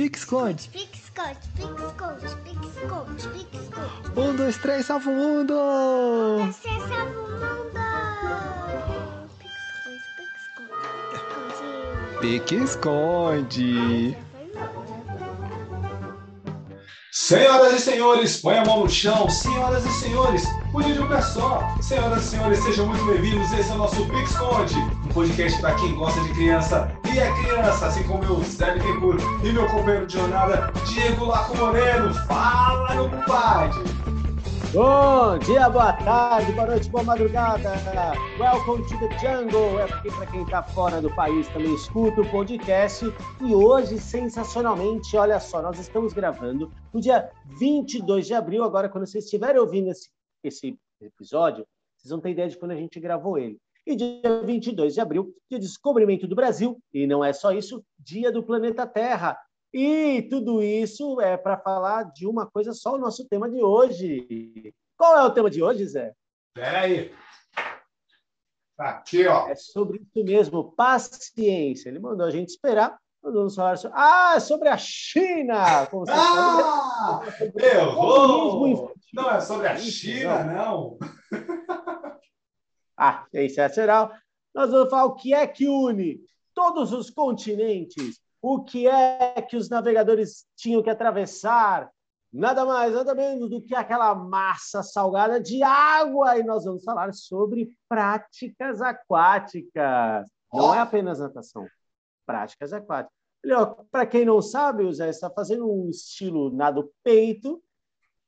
Pixcode. Pixcode, Pixcode, Pixcode, Pixcode. Um, dois, três, salva o mundo! Você salva o mundo! Pixcode, Pixcode, Pique-esconde. Senhoras e senhores, põe a mão no chão. Senhoras e senhores, cuide de um pé só. Senhoras e senhores, sejam muito bem-vindos. Esse é o nosso Pixconde, um podcast para quem gosta de criança e é criança, assim como eu, Zé Bittencourt, e meu companheiro de jornada, Diego Laco Moreno. Fala, meu compadre! Bom dia, boa tarde, boa noite, boa madrugada. Welcome to the jungle. É porque para quem está fora do país também escuta o podcast. E hoje, sensacionalmente, olha só, nós estamos gravando no dia 22 de abril. Agora, quando vocês estiverem ouvindo esse, esse episódio, vocês vão ter ideia de quando a gente gravou ele. E dia 22 de abril, dia de descobrimento do Brasil. E não é só isso, dia do planeta Terra. E tudo isso é para falar de uma coisa só, o nosso tema de hoje. Qual é o tema de hoje, Zé? Pera aí. Aqui, ó. É sobre isso mesmo, paciência. Ele mandou a gente esperar. Mandou nos falar sobre... Ah, é sobre a China! Como você Ah! Eu vou! infantil. Não é sobre a China, não. esse é geral. Nós vamos falar o que é que une todos os continentes, o que é que os navegadores tinham que atravessar, nada mais, nada menos do que aquela massa salgada de água. E nós vamos falar sobre práticas aquáticas. Não é apenas natação, práticas aquáticas. Para quem não sabe, o Zé está fazendo um estilo nado peito,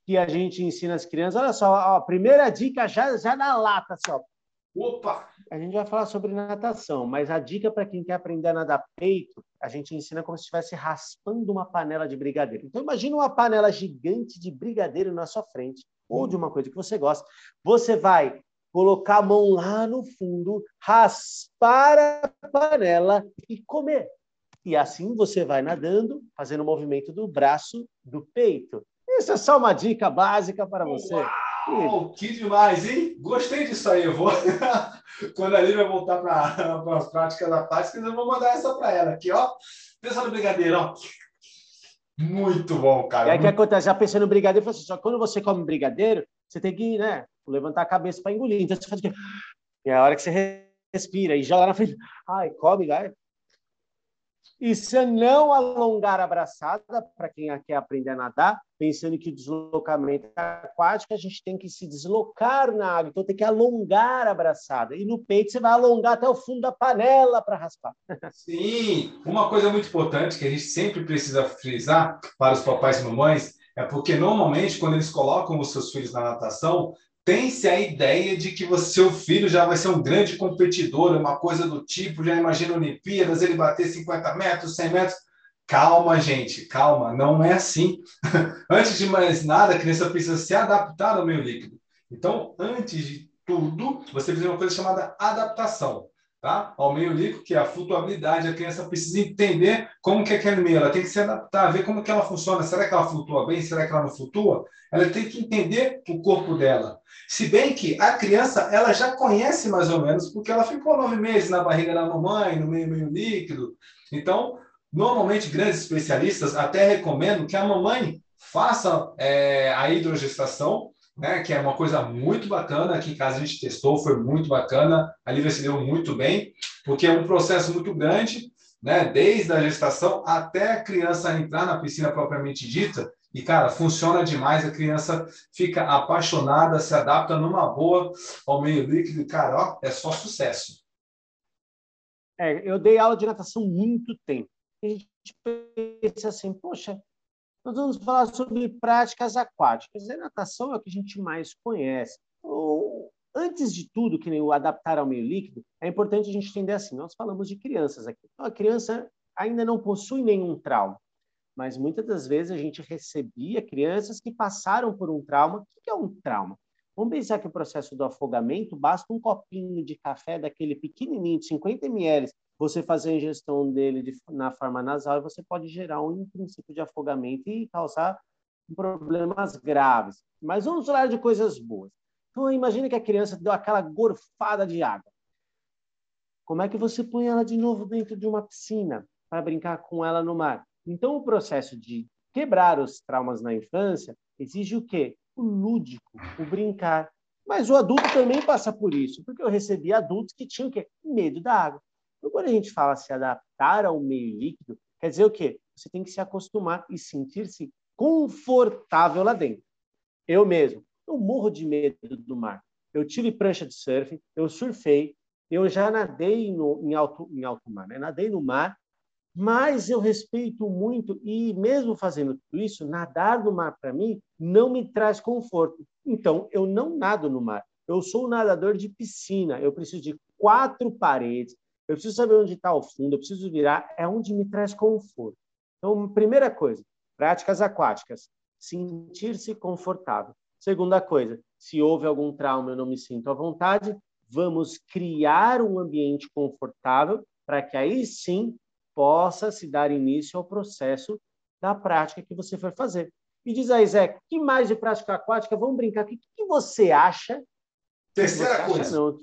que a gente ensina as crianças. Olha só, a primeira dica já, já na lata, assim, ó. Opa! A gente vai falar sobre natação, mas a dica para quem quer aprender a nadar peito, a gente ensina como se estivesse raspando uma panela de brigadeiro. Então, imagina uma panela gigante de brigadeiro na sua frente, ou de uma coisa que você gosta. Você vai colocar a mão lá no fundo, raspar a panela e comer. E assim você vai nadando, fazendo o movimento do braço do peito. Isso é só uma dica básica para você. Uau, que demais, hein? Gostei disso aí. Eu vou. Quando a Lívia voltar para as práticas da prática, eu vou mandar essa para ela aqui, ó. Pensa no brigadeiro, ó. Muito bom, cara. o que acontece? Já pensando no brigadeiro, assim, só que quando você come brigadeiro, você tem que né, levantar a cabeça para engolir. Então você faz o quê? E é a hora que você respira e joga lá na frente. Ai, come, vai. E se não alongar a braçada, para quem quer aprender a nadar, pensando que o deslocamento é aquático, a gente tem que se deslocar na água, então tem que alongar a braçada. E no peito você vai alongar até o fundo da panela para raspar. Sim, uma coisa muito importante que a gente sempre precisa frisar para os papais e mamães é porque normalmente quando eles colocam os seus filhos na natação, tem-se a ideia de que você, seu filho já vai ser um grande competidor, uma coisa do tipo, já imagina Olimpíadas, ele bater 50 metros, 100 metros. Calma, gente, calma, não é assim. antes de mais nada, a criança precisa se adaptar ao meio líquido. Então, antes de tudo, você precisa de uma coisa chamada adaptação tá? ao meio líquido, que é a flutuabilidade. A criança precisa entender como que é aquele meio, ela tem que se adaptar, ver como que ela funciona. Será que ela flutua bem? Será que ela não flutua? Ela tem que entender o corpo dela. Se bem que a criança, ela já conhece mais ou menos, porque ela ficou nove meses na barriga da mamãe, no meio, meio líquido. Então, normalmente, grandes especialistas até recomendam que a mamãe faça é, a hidrogestação, né, que é uma coisa muito bacana. Aqui em casa a gente testou, foi muito bacana. A Lívia se deu muito bem, porque é um processo muito grande, né, desde a gestação até a criança entrar na piscina propriamente dita. E, cara, funciona demais. A criança fica apaixonada, se adapta numa boa ao meio líquido. Cara, ó, é só sucesso. É, eu dei aula de natação muito tempo. E a gente pensa assim, poxa, nós vamos falar sobre práticas aquáticas. A natação é o que a gente mais conhece. Antes de tudo, que nem o adaptar ao meio líquido, é importante a gente entender assim, nós falamos de crianças aqui. Então, a criança ainda não possui nenhum trauma, mas muitas das vezes a gente recebia crianças que passaram por um trauma. O que é um trauma? Vamos pensar que o processo do afogamento basta um copinho de café daquele pequenininho de 50 ml, você fazer a ingestão dele de, na forma nasal você pode gerar um princípio de afogamento e causar problemas graves. Mas vamos falar de coisas boas. Então, imagine que a criança deu aquela gorfada de água. Como é que você põe ela de novo dentro de uma piscina para brincar com ela no mar? Então, o processo de quebrar os traumas na infância exige o quê? O lúdico, o brincar. Mas o adulto também passa por isso, porque eu recebi adultos que tinham? Medo da água. Então, quando a gente fala se adaptar ao meio líquido, quer dizer o quê? Você tem que se acostumar e sentir-se confortável lá dentro. Eu mesmo, eu morro de medo do mar. Eu tive prancha de surf, eu surfei, eu já nadei no, em, alto, em alto mar, né? nadei no mar, mas eu respeito muito e mesmo fazendo tudo isso, nadar no mar para mim não me traz conforto. Então eu não nado no mar. Eu sou um nadador de piscina. Eu preciso de quatro paredes. Eu preciso saber onde está o fundo. Eu preciso virar. É onde me traz conforto. Então, primeira coisa, práticas aquáticas. Sentir-se confortável. Segunda coisa, se houve algum trauma, eu não me sinto à vontade, vamos criar um ambiente confortável para que aí sim possa se dar início ao processo da prática que você for fazer. E diz aí, Zé, que mais de prática aquática? Vamos brincar. O que, que você acha? Terceira você coisa. Acha,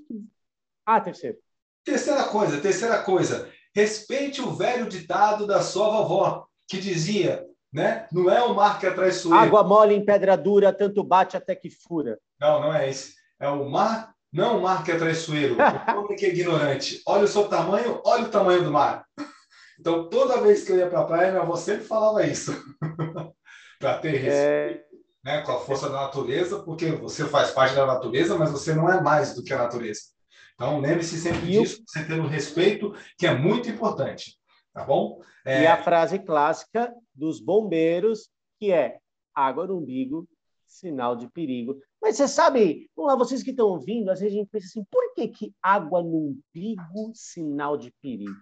ah, terceiro. Terceira coisa, terceira coisa. Respeite o velho ditado da sua vovó, que dizia, né? Não é o mar que é traiçoeiro. Água mole em pedra dura, tanto bate até que fura. Não, não é esse. É o mar não o mar que é traiçoeiro, o que é ignorante. Olha o seu tamanho, olha o tamanho do mar. Então, toda vez que eu ia para a praia, minha avó sempre falava isso. para ter respeito é... né, com a força da natureza, porque você faz parte da natureza, mas você não é mais do que a natureza. Então, lembre-se sempre e disso, você um respeito, que é muito importante. Tá bom? É... E a frase clássica dos bombeiros, que é água no umbigo, sinal de perigo. Mas você sabe, vamos lá, vocês que estão ouvindo, às vezes a gente pensa assim, por que, que água no umbigo, sinal de perigo?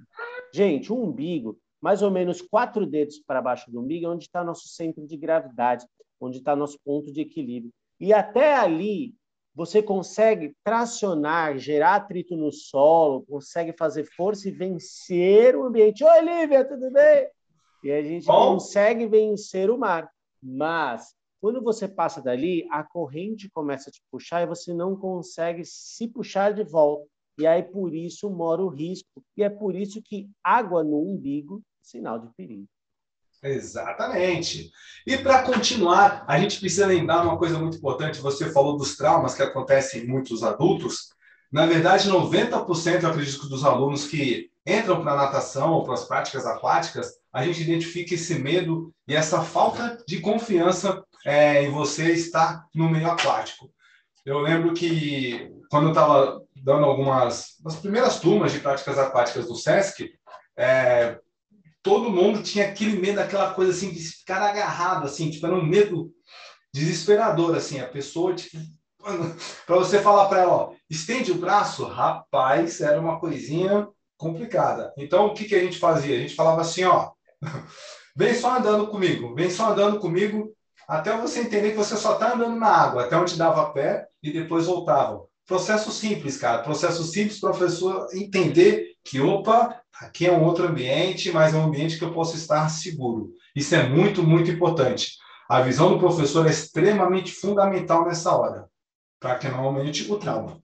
Gente, o umbigo, mais ou menos quatro dedos para baixo do umbigo, é onde está nosso centro de gravidade, onde está nosso ponto de equilíbrio. E até ali, você consegue tracionar, gerar atrito no solo, consegue fazer força e vencer o ambiente. Oi, Lívia, tudo bem? E a gente Bom. consegue vencer o mar. Mas quando você passa dali, a corrente começa a te puxar e você não consegue se puxar de volta. E aí por isso mora o risco. E é por isso que água no umbigo, sinal de perigo. Exatamente. E para continuar, a gente precisa lembrar uma coisa muito importante. Você falou dos traumas que acontecem em muitos adultos. Na verdade, 90% eu acredito dos alunos que entram para a natação ou para as práticas aquáticas, a gente identifica esse medo e essa falta de confiança é, em você estar no meio aquático. Eu lembro que quando eu estava dando algumas das primeiras turmas de práticas aquáticas do SESC, é, todo mundo tinha aquele medo, aquela coisa assim de ficar agarrado, assim, tipo, era um medo desesperador, assim, a pessoa, tipo, para você falar para ela, ó, estende o braço, rapaz, era uma coisinha complicada. Então, o que, que a gente fazia? A gente falava assim, ó, vem só andando comigo, vem só andando comigo, até você entender que você só está andando na água, até onde dava pé e depois voltava. Processo simples, cara. Processo simples, professor entender que, opa, aqui é um outro ambiente, mas é um ambiente que eu posso estar seguro. Isso é muito, muito importante. A visão do professor é extremamente fundamental nessa hora, para que não aumente o trauma.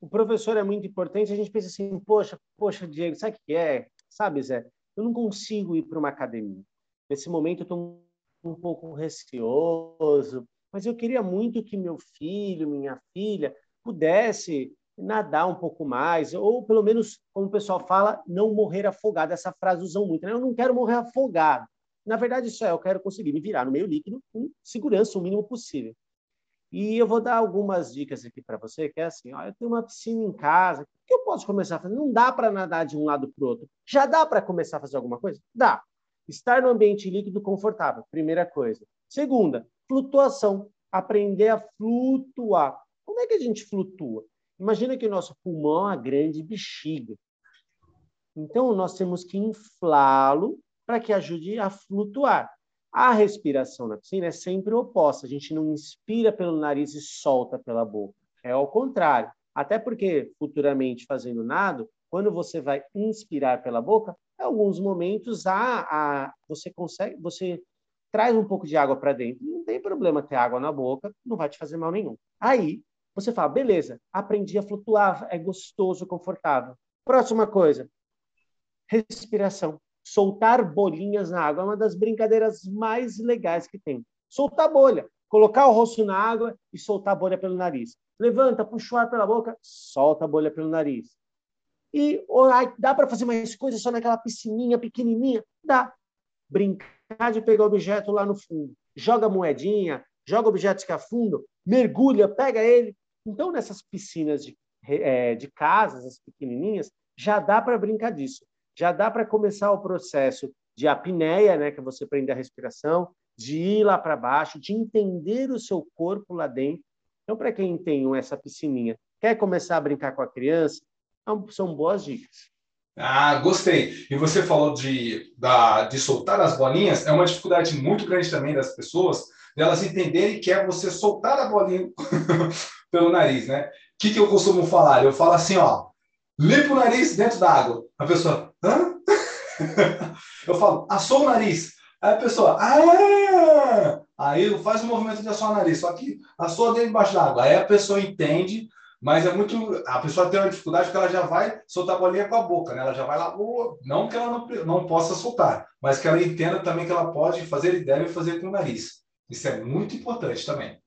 O professor é muito importante. A gente pensa assim, poxa, poxa, Diego, sabe o que é? Sabe, Zé? Eu não consigo ir para uma academia. Nesse momento, eu estou um pouco receoso, mas eu queria muito que meu filho, minha filha, pudesse nadar um pouco mais, ou pelo menos, como o pessoal fala, não morrer afogado. Essa frase usam muito, né? Eu não quero morrer afogado. Na verdade, isso é, eu quero conseguir me virar no meio líquido com segurança o mínimo possível. E eu vou dar algumas dicas aqui para você, que é assim, ó, eu tenho uma piscina em casa, o que eu posso começar a fazer? Não dá para nadar de um lado para o outro. Já dá para começar a fazer alguma coisa? Dá. Estar no ambiente líquido confortável, primeira coisa. Segunda, flutuação. Aprender a flutuar. Como é que a gente flutua? Imagina que o nosso pulmão é uma grande bexiga. Então, nós temos que inflá-lo para que ajude a flutuar. A respiração na piscina é sempre oposta. A gente não inspira pelo nariz e solta pela boca. É ao contrário. Até porque, futuramente, fazendo nado, quando você vai inspirar pela boca, em alguns momentos a, a, você consegue, você traz um pouco de água para dentro. Não tem problema ter água na boca, não vai te fazer mal nenhum. Aí você fala, beleza, aprendi a flutuar, é gostoso, confortável. Próxima coisa, respiração. soltar bolinhas na água. É uma das brincadeiras mais legais que tem. Soltar bolha. Colocar o rosto na água e soltar a bolha pelo nariz. Levanta, puxa o ar pela boca, solta a bolha pelo nariz. E oh, dá para fazer mais coisas só naquela piscininha pequenininha? Dá. Brincar de pegar objeto lá no fundo. Joga moedinha, joga objetos que afundam, mergulha, pega ele. Então, nessas piscinas de, é, de casas, as pequenininhas, já dá para brincar disso. Já dá para começar o processo de apneia, né, que você prende a respiração, de ir lá para baixo, de entender o seu corpo lá dentro. Então, para quem tem essa piscininha, quer começar a brincar com a criança, é são boas dicas. Ah, gostei. E você falou de, da, de soltar as bolinhas, é uma dificuldade muito grande também das pessoas, delas entenderem que é você soltar a bolinha pelo nariz, né? O que, que eu costumo falar? Eu falo assim, ó, limpa o nariz dentro da água. A pessoa, hã? eu falo, assou o nariz. Aí a pessoa, ah! Aí faz o movimento de assoar o nariz, só que assoa dentro embaixo da água. Aí a pessoa entende, mas é muito. A pessoa tem uma dificuldade porque ela já vai soltar a bolinha com a boca, né? Ela já vai lá, não que ela não, não possa soltar, mas que ela entenda também que ela pode fazer e deve fazer com o nariz. Isso é muito importante também.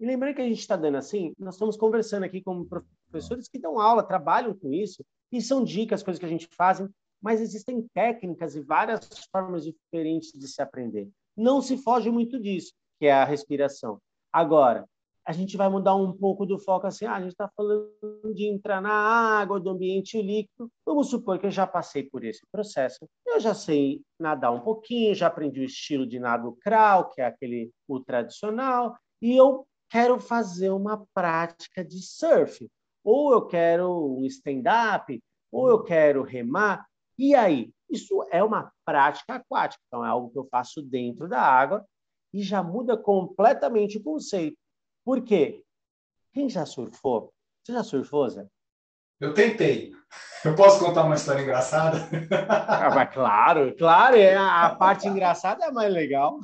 E lembrando que a gente está dando assim, nós estamos conversando aqui com professores que dão aula, trabalham com isso, e são dicas, coisas que a gente faz, mas existem técnicas e várias formas diferentes de se aprender. Não se foge muito disso, que é a respiração. Agora, a gente vai mudar um pouco do foco assim, ah, a gente está falando de entrar na água, do ambiente líquido. Vamos supor que eu já passei por esse processo. Eu já sei nadar um pouquinho, já aprendi o estilo de nado crawl, que é aquele o tradicional, e eu quero fazer uma prática de surf, ou eu quero um stand-up, ou eu quero remar. E aí? Isso é uma prática aquática, então é algo que eu faço dentro da água e já muda completamente o conceito. Por quê? Quem já surfou? Você já surfou, Zé? Eu tentei. Eu posso contar uma história engraçada? Ah, mas claro, claro, é a parte engraçada é mais legal.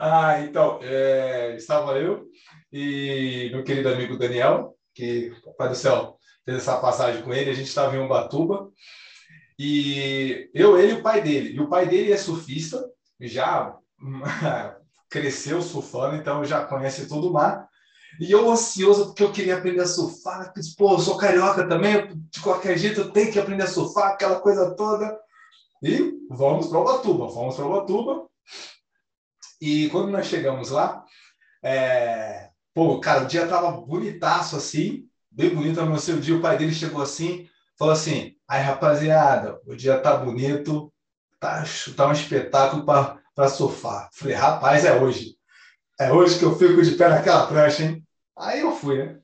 Ah, então, é, estava eu e meu querido amigo Daniel, que, Pai do Céu, fez essa passagem com ele, a gente estava em Ubatuba, e eu, ele e o pai dele. E o pai dele é surfista, já cresceu surfando, então já conhece todo o mar. E eu ansioso porque eu queria aprender a surfar. Pô, eu sou carioca também, de qualquer jeito eu tenho que aprender a surfar, aquela coisa toda. E vamos para Ubatuba, vamos para Ubatuba. E quando nós chegamos lá, é... pô, cara, o dia tava bonitaço assim, bem bonito no seu dia. O pai dele chegou assim, falou assim: aí rapaziada, o dia tá bonito, tá, tá um espetáculo para surfar. Falei, rapaz, é hoje. É hoje que eu fico de pé naquela prancha, hein? Aí eu fui, né?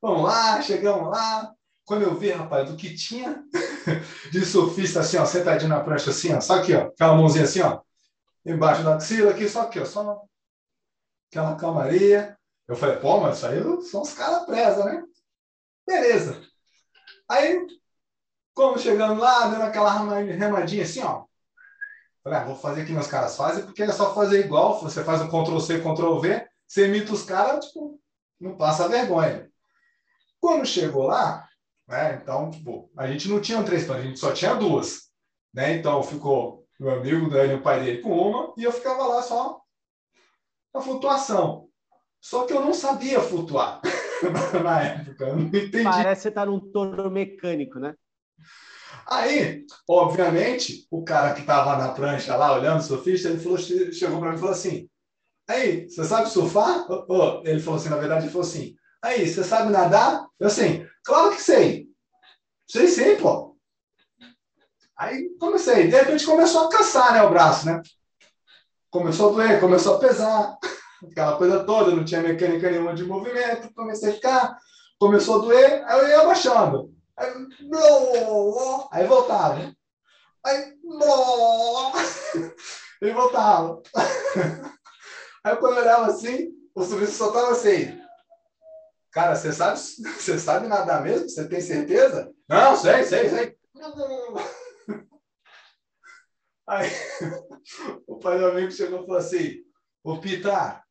Vamos lá, chegamos lá. Quando eu vi, rapaz, do que tinha de surfista assim, ó, sentadinho na prancha assim, ó, só aqui, ó, aquela mãozinha assim, ó, embaixo da axila aqui, só aqui, ó, só aquela calmaria. Eu falei, pô, mas isso aí são os caras presa, né? Beleza. Aí, como chegando lá, dando aquela remadinha assim, ó. Falei, ah, vou fazer que meus caras fazem, porque é só fazer igual. Você faz um Ctrl-C, Ctrl-V, você imita os caras, tipo, não passa vergonha. Quando chegou lá, né, então, tipo, a gente não tinha três planos, a gente só tinha duas. Né? Então, ficou meu amigo Dani, o pai dele, com uma, e eu ficava lá só na flutuação. Só que eu não sabia flutuar na época, eu não entendi. Parece que você tá num torno mecânico, né? Aí, obviamente, o cara que estava na prancha lá, olhando o surfista, ele falou, chegou para mim e falou assim, aí, você sabe surfar? Oh, ele falou assim, na verdade, ele falou assim, aí, você sabe nadar? Eu assim, claro que sei. Sei sim, pô. Aí comecei, de repente começou a caçar, né, o braço, né? Começou a doer, começou a pesar, aquela coisa toda, não tinha mecânica nenhuma de movimento, comecei a ficar, começou a doer, aí eu ia abaixando. Aí, aí voltava. Aí, e voltava. Aí quando eu olhava assim, o surfista só estava assim. Cara, você sabe, você sabe nadar mesmo? Você tem certeza? Não, sei, sei, sei. Aí o pai do amigo chegou e falou assim: Ô Pita,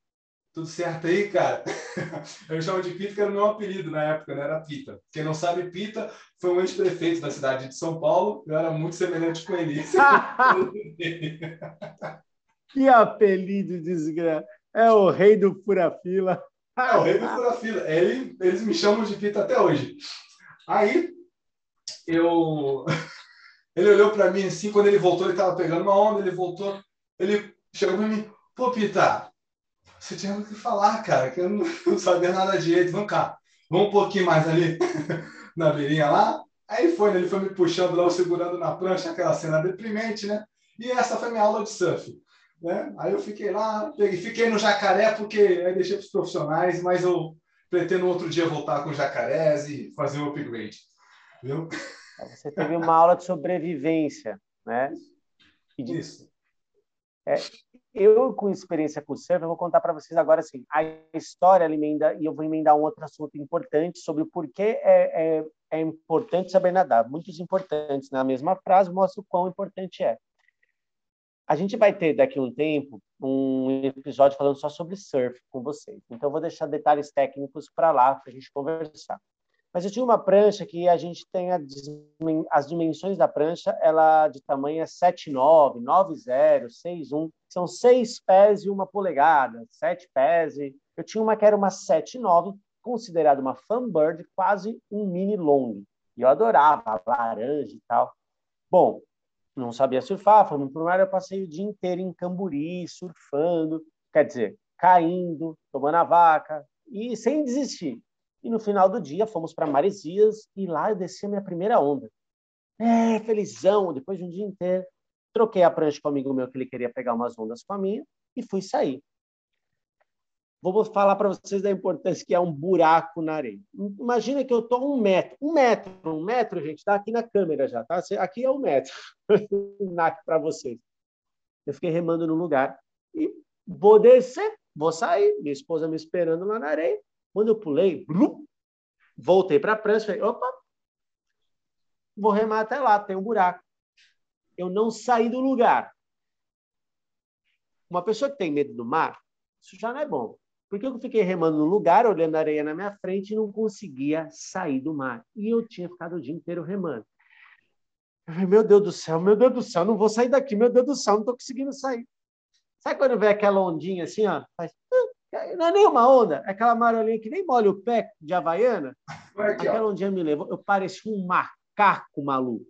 Tudo certo aí, cara? Eu chamo de Pita, que era o meu apelido na época, né? Era Pita. Quem não sabe, Pita foi um ex-prefeito da cidade de São Paulo. Eu era muito semelhante com ele. que apelido desgraçado. É o rei do fura-fila. É o rei do fura-fila. Ele, eles me chamam de Pita até hoje. Aí, eu... Ele olhou para mim assim, quando ele voltou, ele estava pegando uma onda, ele voltou, ele chegou para mim, pô, Pita, você tinha o que falar, cara, que eu não, não sabia nada direito. Vamos cá, vamos um pouquinho mais ali na beirinha lá. Aí foi, né? ele foi me puxando lá, segurando na prancha, aquela cena deprimente, né? E essa foi minha aula de surf. Né? Aí eu fiquei lá, peguei, fiquei no jacaré, porque aí deixei para os profissionais, mas eu pretendo outro dia voltar com jacarés e fazer o upgrade. Viu? Você teve uma aula de sobrevivência, né? De... Isso. É, eu, com experiência com surf, eu vou contar para vocês agora assim, a história emenda, e eu vou emendar um outro assunto importante sobre o porquê é, é, é importante saber nadar. Muitos importantes na mesma frase mostra o quão importante é. A gente vai ter daqui a um tempo um episódio falando só sobre surf com vocês. Então, eu vou deixar detalhes técnicos para lá para a gente conversar. Mas eu tinha uma prancha que a gente tem a, as dimensões da prancha, ela de tamanho é 7,9, 9,0, 6,1. São seis pés e uma polegada, sete pés. E... Eu tinha uma que era uma 7,9, considerada uma fanbird, quase um mini long. E eu adorava, laranja e tal. Bom, não sabia surfar, fomos para o mar, eu passei o dia inteiro em Camburi, surfando, quer dizer, caindo, tomando a vaca, e sem desistir. E no final do dia fomos para Maresias e lá eu desci a minha primeira onda. É, felizão, depois de um dia inteiro. Troquei a prancha com um amigo meu que ele queria pegar umas ondas com a minha e fui sair. Vou falar para vocês da importância que é um buraco na areia. Imagina que eu estou um metro, um metro, um metro, gente, está aqui na câmera já, tá? Aqui é um metro, para vocês. Eu fiquei remando no lugar e vou descer, vou sair. Minha esposa me esperando lá na areia. Quando eu pulei, blup, voltei para a prancha, falei, opa, vou remar até lá, tem um buraco. Eu não saí do lugar. Uma pessoa que tem medo do mar, isso já não é bom. Porque eu fiquei remando no lugar, olhando a areia na minha frente e não conseguia sair do mar. E eu tinha ficado o dia inteiro remando. Falei, meu Deus do céu, meu Deus do céu, não vou sair daqui, meu Deus do céu, não estou conseguindo sair. Sabe quando vem aquela ondinha assim, ó? Faz... Não é nem uma onda, é aquela marolinha que nem molha o pé de Havaiana. Aqui, Aquela ondinha me levou, eu parecia um macaco maluco.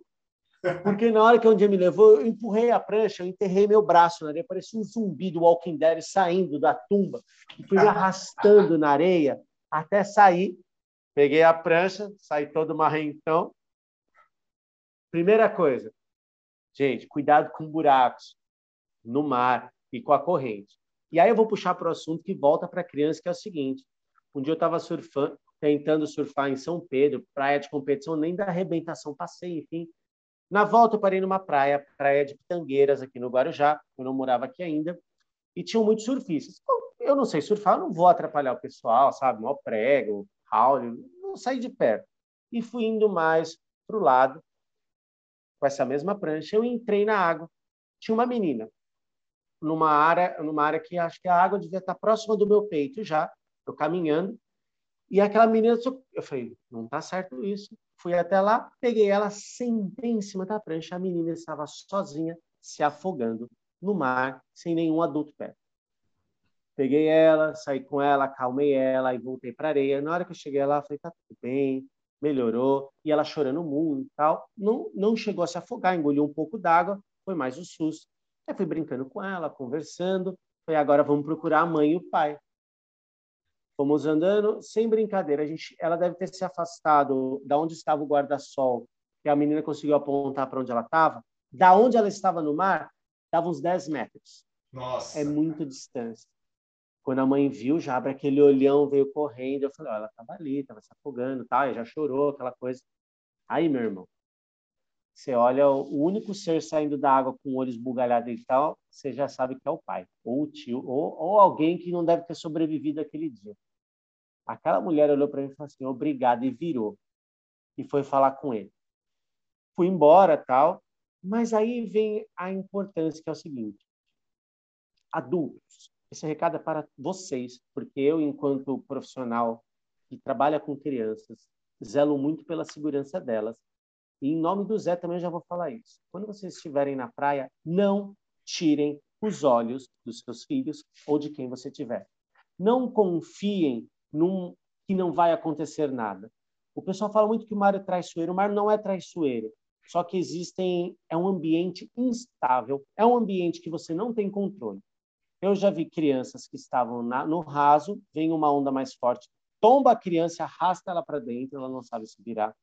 Porque na hora que a ondinha me levou, eu empurrei a prancha, eu enterrei meu braço na areia, parecia um zumbi do Walking Dead saindo da tumba. E fui me arrastando na areia até sair. Peguei a prancha, saí todo marrentão. Primeira coisa, gente, cuidado com buracos no mar e com a corrente. E aí eu vou puxar para o assunto que volta para a criança, que é o seguinte. Um dia eu estava surfando, tentando surfar em São Pedro, praia de competição, nem da arrebentação passei, enfim. Na volta eu parei numa praia, praia de Pitangueiras, aqui no Guarujá, eu não morava aqui ainda, e tinham muitos surfistas. Eu não sei surfar, eu não vou atrapalhar o pessoal, sabe? Mal prego, Raul, não saí de perto. E fui indo mais para o lado, com essa mesma prancha, eu entrei na água. Tinha uma menina, numa área, numa área que acho que a água devia estar próxima do meu peito já, eu caminhando, e aquela menina, eu falei, não está certo isso. Fui até lá, peguei ela, sentei em cima da prancha, a menina estava sozinha, se afogando no mar, sem nenhum adulto perto. Peguei ela, saí com ela, acalmei ela e voltei para a areia. Na hora que eu cheguei lá, falei, tá tudo bem, melhorou. E ela chorando muito e tal. Não, não chegou a se afogar, engoliu um pouco d'água, foi mais um susto. Aí fui brincando com ela, conversando. Falei, agora vamos procurar a mãe e o pai. Fomos andando, sem brincadeira. A gente, ela deve ter se afastado da onde estava o guarda-sol, que a menina conseguiu apontar para onde ela estava. Da onde ela estava no mar, dava uns 10 metros. Nossa. É muita distância. Quando a mãe viu, já abre aquele olhão, veio correndo. Eu falei, oh, ela estava ali, estava se afogando, tá? E já chorou, aquela coisa. Aí, meu irmão, você olha o único ser saindo da água com o olho esbugalhado e tal, você já sabe que é o pai, ou o tio, ou, ou alguém que não deve ter sobrevivido aquele dia. Aquela mulher olhou para mim e falou assim, obrigado, e virou. E foi falar com ele. Fui embora, tal, mas aí vem a importância, que é o seguinte. Adultos, Esse recado é para vocês, porque eu, enquanto profissional que trabalha com crianças, zelo muito pela segurança delas. E em nome do Zé também já vou falar isso. Quando vocês estiverem na praia, não tirem os olhos dos seus filhos ou de quem você tiver. Não confiem num que não vai acontecer nada. O pessoal fala muito que o mar é traiçoeiro. O mar não é traiçoeiro. Só que existem é um ambiente instável, é um ambiente que você não tem controle. Eu já vi crianças que estavam na, no raso, vem uma onda mais forte, tomba a criança, arrasta ela para dentro, ela não sabe se virar.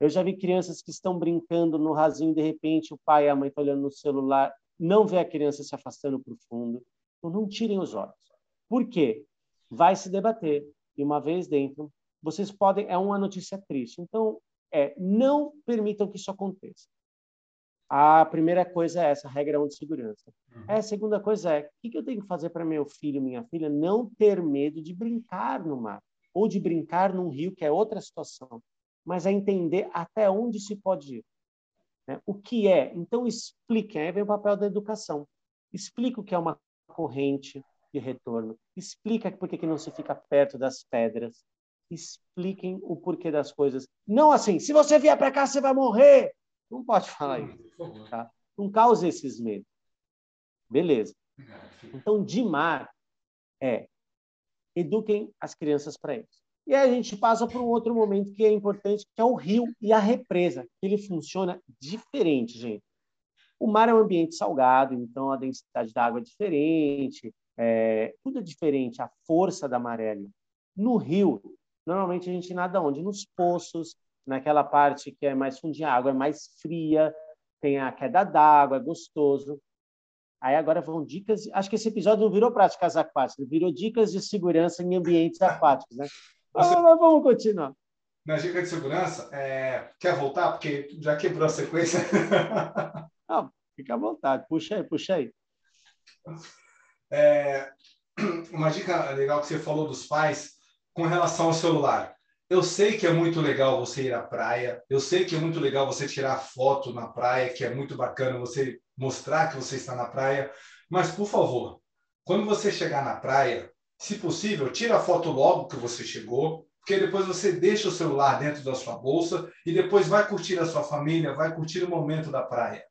Eu já vi crianças que estão brincando no rasinho, de repente o pai e a mãe estão olhando no celular, não vê a criança se afastando para o fundo. Então não tirem os olhos. Por quê? Vai se debater. E uma vez dentro, vocês podem. É uma notícia triste. Então, é, não permitam que isso aconteça. A primeira coisa é essa, regra 1 de segurança. Uhum. A segunda coisa é, o que eu tenho que fazer para meu filho, minha filha, não ter medo de brincar no mar, ou de brincar num rio, que é outra situação, mas é entender até onde se pode ir. Né? O que é? Então, explique, aí vem o papel da educação. Explica o que é uma corrente de retorno, explica por que não se fica perto das pedras, expliquem o porquê das coisas. Não assim, se você vier para cá, você vai morrer. Não pode falar isso. Tá? Não cause esses medos. Beleza. Então, de mar é eduquem as crianças para isso. E aí a gente passa para um outro momento que é importante, que é o rio e a represa. Ele funciona diferente, gente. O mar é um ambiente salgado, então a densidade da água é diferente, é, tudo é diferente, a força da maré ali. No rio, normalmente a gente nada onde? Nos poços, naquela parte que é mais fundinha, a água é mais fria, tem a queda d'água, é gostoso. Aí agora vão dicas. Acho que esse episódio não virou práticas aquáticas, virou dicas de segurança em ambientes aquáticos, né? Você... Mas vamos continuar. Na dica de segurança, é... quer voltar? Porque já quebrou a sequência. Não, fica à vontade. Puxa aí, puxa aí. É... Uma dica legal que você falou dos pais com relação ao celular. Eu sei que é muito legal você ir à praia, eu sei que é muito legal você tirar foto na praia, que é muito bacana você mostrar que você está na praia, mas por favor, quando você chegar na praia, se possível, tira a foto logo que você chegou, porque depois você deixa o celular dentro da sua bolsa e depois vai curtir a sua família, vai curtir o momento da praia.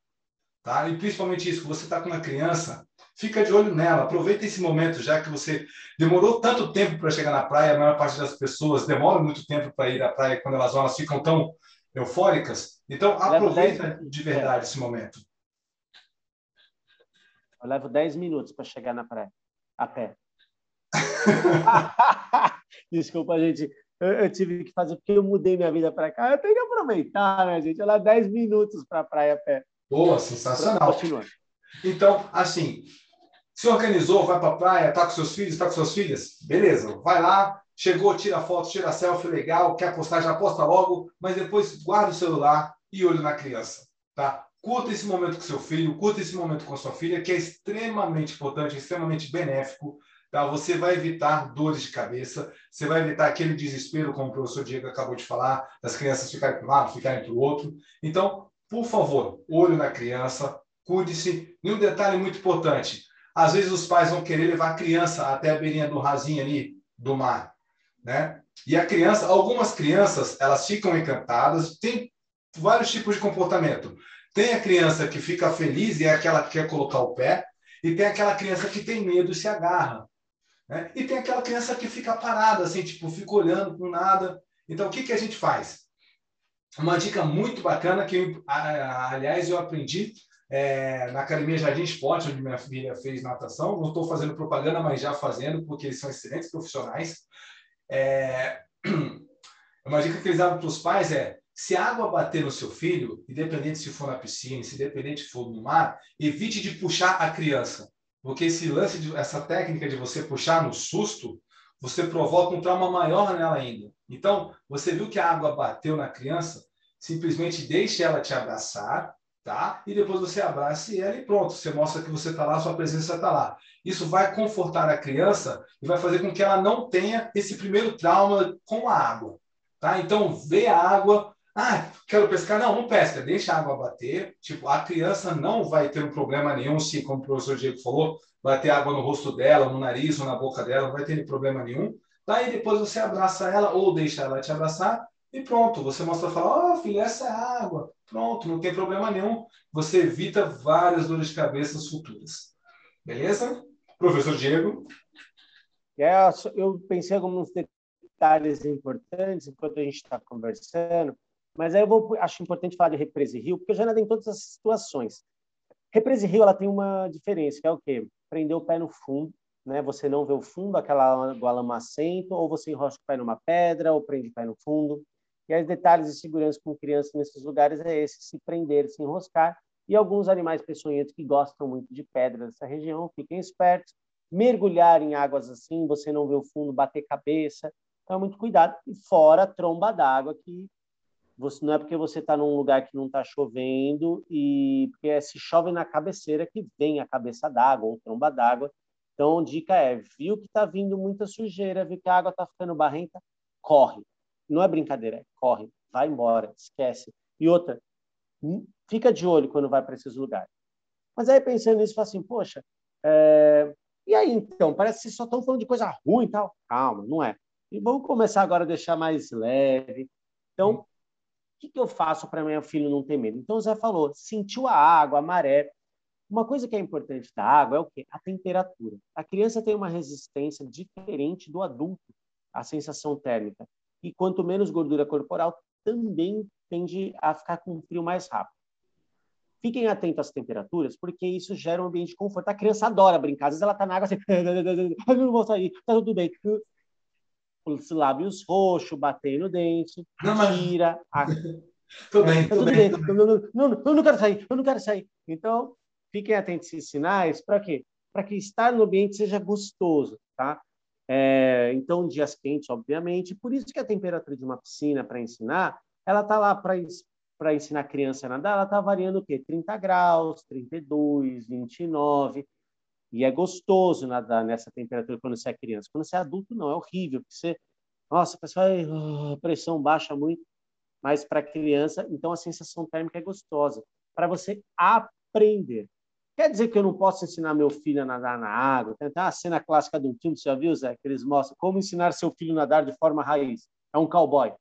Tá? E principalmente isso, você está com uma criança, fica de olho nela, aproveita esse momento, já que você demorou tanto tempo para chegar na praia, a maior parte das pessoas demora muito tempo para ir à praia quando elas vão, elas ficam tão eufóricas. Então, aproveita de verdade esse momento. Eu levo 10 minutos para chegar na praia, a pé. Desculpa, gente. Eu, eu, tive que fazer porque eu mudei minha vida para cá. Eu tenho que aproveitar, né, gente? Levo 10 minutos para a praia a pé. Boa, sensacional. Então, assim, se organizou, vai para a praia, tá com seus filhos, tá com suas filhas, beleza, vai lá, chegou, tira foto, tira selfie legal, quer postar, já posta logo, mas depois guarda o celular e olho na criança, tá? Curta esse momento com seu filho, curta esse momento com sua filha, que é extremamente importante, extremamente benéfico, tá? Você vai evitar dores de cabeça, você vai evitar aquele desespero, como o professor Diego acabou de falar, das crianças ficarem para um lado, ficarem para o outro. Então, por favor, olho na criança, cuide-se. E um detalhe muito importante, às vezes os pais vão querer levar a criança até a beirinha do rasinho ali do mar, né? E a criança, algumas crianças, elas ficam encantadas, tem vários tipos de comportamento. Tem a criança que fica feliz e é aquela que quer colocar o pé, e tem aquela criança que tem medo e se agarra. Né? E tem aquela criança que fica parada, assim, tipo, fica olhando com nada. Então, o que, que a gente faz? Uma dica muito bacana que, aliás, eu aprendi é, na Academia Jardim Esporte, onde minha filha fez natação. Não estou fazendo propaganda, mas já fazendo, porque eles são excelentes profissionais. É, uma dica que eles dão para os pais é: se a água bater no seu filho, independente se for na piscina, se independente se for no mar, evite de puxar a criança. Porque esse lance, de, essa técnica de você puxar no susto, você provoca um trauma maior nela ainda. Então, você viu que a água bateu na criança, simplesmente deixe ela te abraçar, tá? E depois você abraça ela e pronto, você mostra que você está lá, sua presença está lá. Isso vai confortar a criança e vai fazer com que ela não tenha esse primeiro trauma com a água, tá? Então, vê a água, Ah, quero pescar. Não, não pesca, deixa a água bater. Tipo, a criança não vai ter um problema nenhum se, como o professor Diego falou, bater água no rosto dela, no nariz ou na boca dela, não vai ter problema nenhum. Daí depois você abraça ela ou deixa ela te abraçar e pronto. Você mostra e fala: Ó, oh, filho, essa é água. Pronto, não tem problema nenhum. Você evita várias dores de cabeça futuras. Beleza? Professor Diego? É, eu pensei em alguns detalhes importantes enquanto a gente está conversando, mas aí eu vou, acho importante falar de represa rio, porque eu já nadei em todas as situações. Represa rio ela tem uma diferença, que é o quê? Prender o pé no fundo, né? Você não vê o fundo, aquela água lamacenta, ou você enrocha o pé numa pedra, ou prende o pé no fundo. E os detalhes de segurança com crianças nesses lugares é esse, se prender, se enroscar. E alguns animais peçonhentos que gostam muito de pedra nessa região, fiquem espertos. Mergulhar em águas assim, você não vê o fundo, bater cabeça. Então, muito cuidado. E fora a tromba d'água, que você, não é porque você está num lugar que não está chovendo, e porque é, se chove na cabeceira que vem a cabeça d'água ou tromba d'água. Então, dica é, viu que está vindo muita sujeira, viu que a água está ficando barrenta, corre. Não é brincadeira, é corre, vai embora, esquece. E outra, hum, fica de olho quando vai para esses lugares. Mas aí, pensando nisso, fala assim, poxa, é... e aí então? Parece que só estão falando de coisa ruim e tal. Calma, não é. E vamos começar agora a deixar mais leve. Então, que, que eu faço para meu filho não ter medo? Então, o Zé falou, sentiu a água, a maré. Uma coisa que é importante da água é o quê? A temperatura. A criança tem uma resistência diferente do adulto à sensação térmica. E quanto menos gordura corporal, também tende a ficar com frio mais rápido. Fiquem atentos às temperaturas, porque isso gera um ambiente de conforto. A criança adora brincar. Às vezes ela está na água assim, não vou sair, tá tudo bem os lábios roxos, batendo no dente, não, mas... tira. A... Tô bem, tudo bem. bem. Não, não, não, eu não quero sair, eu não quero sair. Então, fiquem atentos a esses sinais, para quê? Para que estar no ambiente seja gostoso, tá? É, então, dias quentes, obviamente, por isso que a temperatura de uma piscina para ensinar, ela tá lá para ensinar a criança a nadar, ela tá variando o quê? 30 graus, 32, 29. E é gostoso nadar nessa temperatura quando você é criança. Quando você é adulto, não, é horrível. Você, nossa, a pessoa, a pressão baixa muito. Mas para criança, então a sensação térmica é gostosa. Para você aprender. Quer dizer que eu não posso ensinar meu filho a nadar na água? Tem até uma cena clássica de um filme, você já viu, Zé? Que eles mostram como ensinar seu filho a nadar de forma raiz. É um cowboy.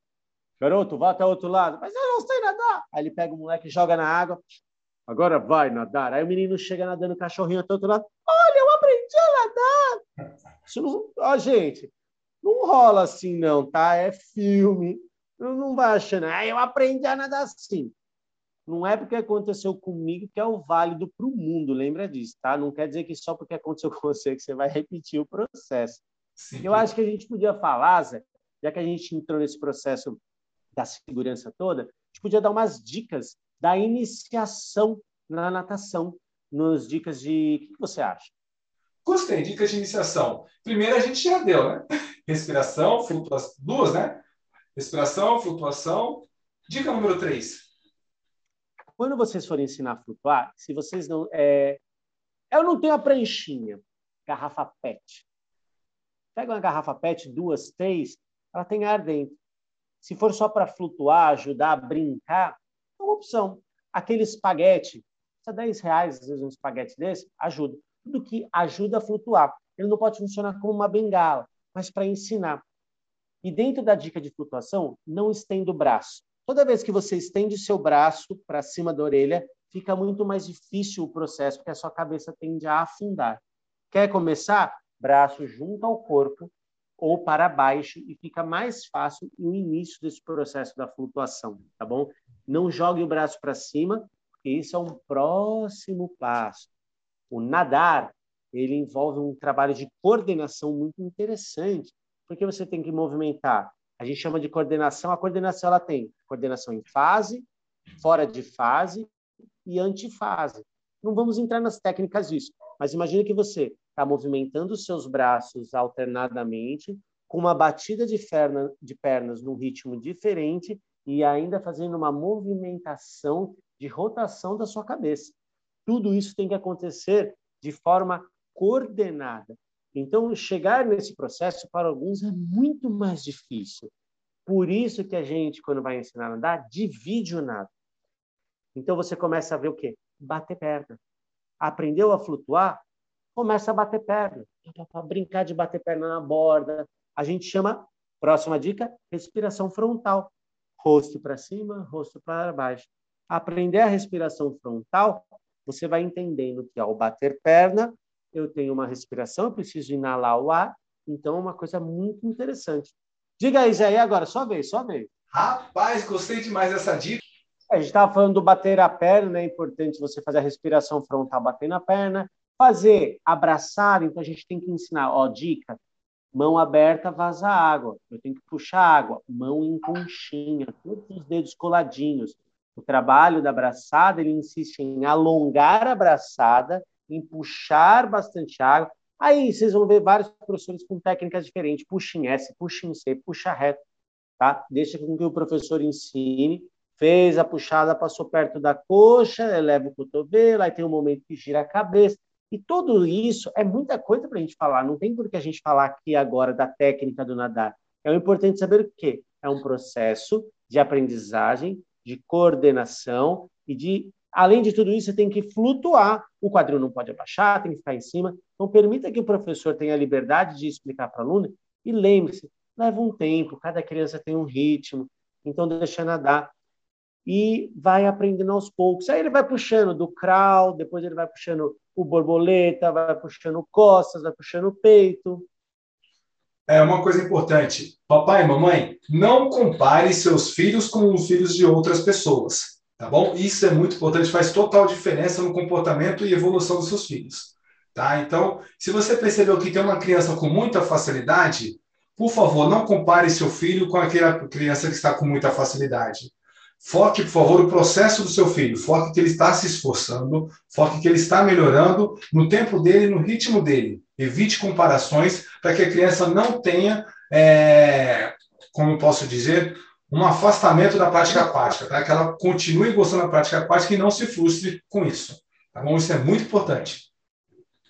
Garoto, vá até o outro lado. Mas eu não sei nadar. Aí ele pega o moleque, joga na água. Agora vai nadar. Aí o menino chega nadando cachorrinho até o outro lado. Olha, eu aprendi a nadar. Isso não... Ó, gente, não rola assim não, tá? É filme. Não, não vai achando, ah, eu aprendi a nadar assim. Não é porque aconteceu comigo que é o válido para o mundo, lembra disso, tá? Não quer dizer que só porque aconteceu com você que você vai repetir o processo. Sim. Eu acho que a gente podia falar, Zé, já que a gente entrou nesse processo da segurança toda, a gente podia dar umas dicas da iniciação na natação, nos dicas de. O que você acha? Gostei, dicas de iniciação. Primeiro a gente já deu, né? Respiração, flutuação. Duas, né? Respiração, flutuação. Dica número três. Quando vocês forem ensinar a flutuar, se vocês não. É... Eu não tenho a pranchinha, garrafa PET. Pega uma garrafa PET, duas, três, ela tem ar dentro. Se for só para flutuar, ajudar a brincar, é opção. Aquele espaguete, custa 10 reais, às vezes, um espaguete desse, ajuda. Tudo que ajuda a flutuar. Ele não pode funcionar como uma bengala, mas para ensinar. E dentro da dica de flutuação, não estenda o braço. Toda vez que você estende seu braço para cima da orelha, fica muito mais difícil o processo, porque a sua cabeça tende a afundar. Quer começar? Braço junto ao corpo ou para baixo e fica mais fácil o início desse processo da flutuação, tá bom? Não jogue o braço para cima, porque isso é um próximo passo. O nadar, ele envolve um trabalho de coordenação muito interessante, porque você tem que movimentar. A gente chama de coordenação. A coordenação ela tem coordenação em fase, fora de fase e antifase. Não vamos entrar nas técnicas disso, mas imagine que você está movimentando os seus braços alternadamente, com uma batida de, perna, de pernas num ritmo diferente e ainda fazendo uma movimentação de rotação da sua cabeça. Tudo isso tem que acontecer de forma coordenada. Então, chegar nesse processo para alguns é muito mais difícil. Por isso que a gente, quando vai ensinar a nadar, divide o nado. Então você começa a ver o quê? Bater perna. Aprendeu a flutuar? Começa a bater perna. Brincar de bater perna na borda. A gente chama, próxima dica, respiração frontal. Rosto para cima, rosto para baixo. Aprender a respiração frontal, você vai entendendo que ao bater perna, eu tenho uma respiração, eu preciso inalar o ar. Então, é uma coisa muito interessante. Diga aí, Zé, agora? Só vez, só vez. Rapaz, gostei demais dessa dica. A gente estava falando do bater a perna, é importante você fazer a respiração frontal batendo a perna. Fazer abraçar, então a gente tem que ensinar, ó, dica, mão aberta vaza água, eu tenho que puxar água, mão em conchinha, todos os dedos coladinhos. O trabalho da abraçada, ele insiste em alongar a abraçada, em puxar bastante água, Aí vocês vão ver vários professores com técnicas diferentes. Puxa em S, puxa em C, puxa reto. Tá? Deixa com que o professor ensine. Fez a puxada, passou perto da coxa, eleva o cotovelo, aí tem um momento que gira a cabeça. E tudo isso é muita coisa para a gente falar. Não tem por que a gente falar aqui agora da técnica do nadar. É importante saber o quê? É um processo de aprendizagem, de coordenação e de Além de tudo isso, você tem que flutuar. O quadril não pode abaixar, tem que ficar em cima. Então, permita que o professor tenha a liberdade de explicar para o aluno. E lembre-se, leva um tempo, cada criança tem um ritmo. Então, deixa nadar. E vai aprendendo aos poucos. Aí ele vai puxando do crawl, depois ele vai puxando o borboleta, vai puxando costas, vai puxando peito. É uma coisa importante. Papai e mamãe, não compare seus filhos com os filhos de outras pessoas. Tá bom? Isso é muito importante, faz total diferença no comportamento e evolução dos seus filhos. Tá? Então, se você percebeu que tem uma criança com muita facilidade, por favor, não compare seu filho com aquela criança que está com muita facilidade. Foque, por favor, o processo do seu filho. Foque que ele está se esforçando, foque que ele está melhorando no tempo dele, no ritmo dele. Evite comparações para que a criança não tenha, é, como posso dizer, um afastamento da prática aquática, tá? que ela continue gostando da prática aquática e não se frustre com isso. Tá bom? Isso é muito importante.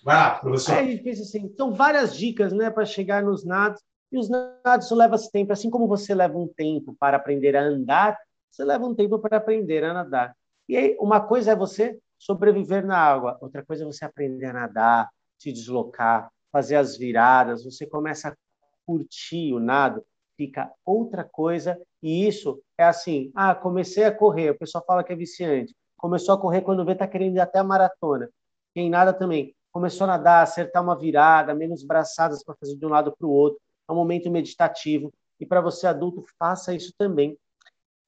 Vai lá, professor. É, pensa assim, são várias dicas né, para chegar nos nados, e os nados levam tempo. Assim como você leva um tempo para aprender a andar, você leva um tempo para aprender a nadar. E aí, uma coisa é você sobreviver na água, outra coisa é você aprender a nadar, se deslocar, fazer as viradas, você começa a curtir o nado, fica outra coisa, e isso é assim, ah, comecei a correr, o pessoal fala que é viciante, começou a correr quando vê está querendo ir até a maratona, quem nada também, começou a nadar, acertar uma virada, menos braçadas para fazer de um lado para o outro, é um momento meditativo, e para você adulto, faça isso também.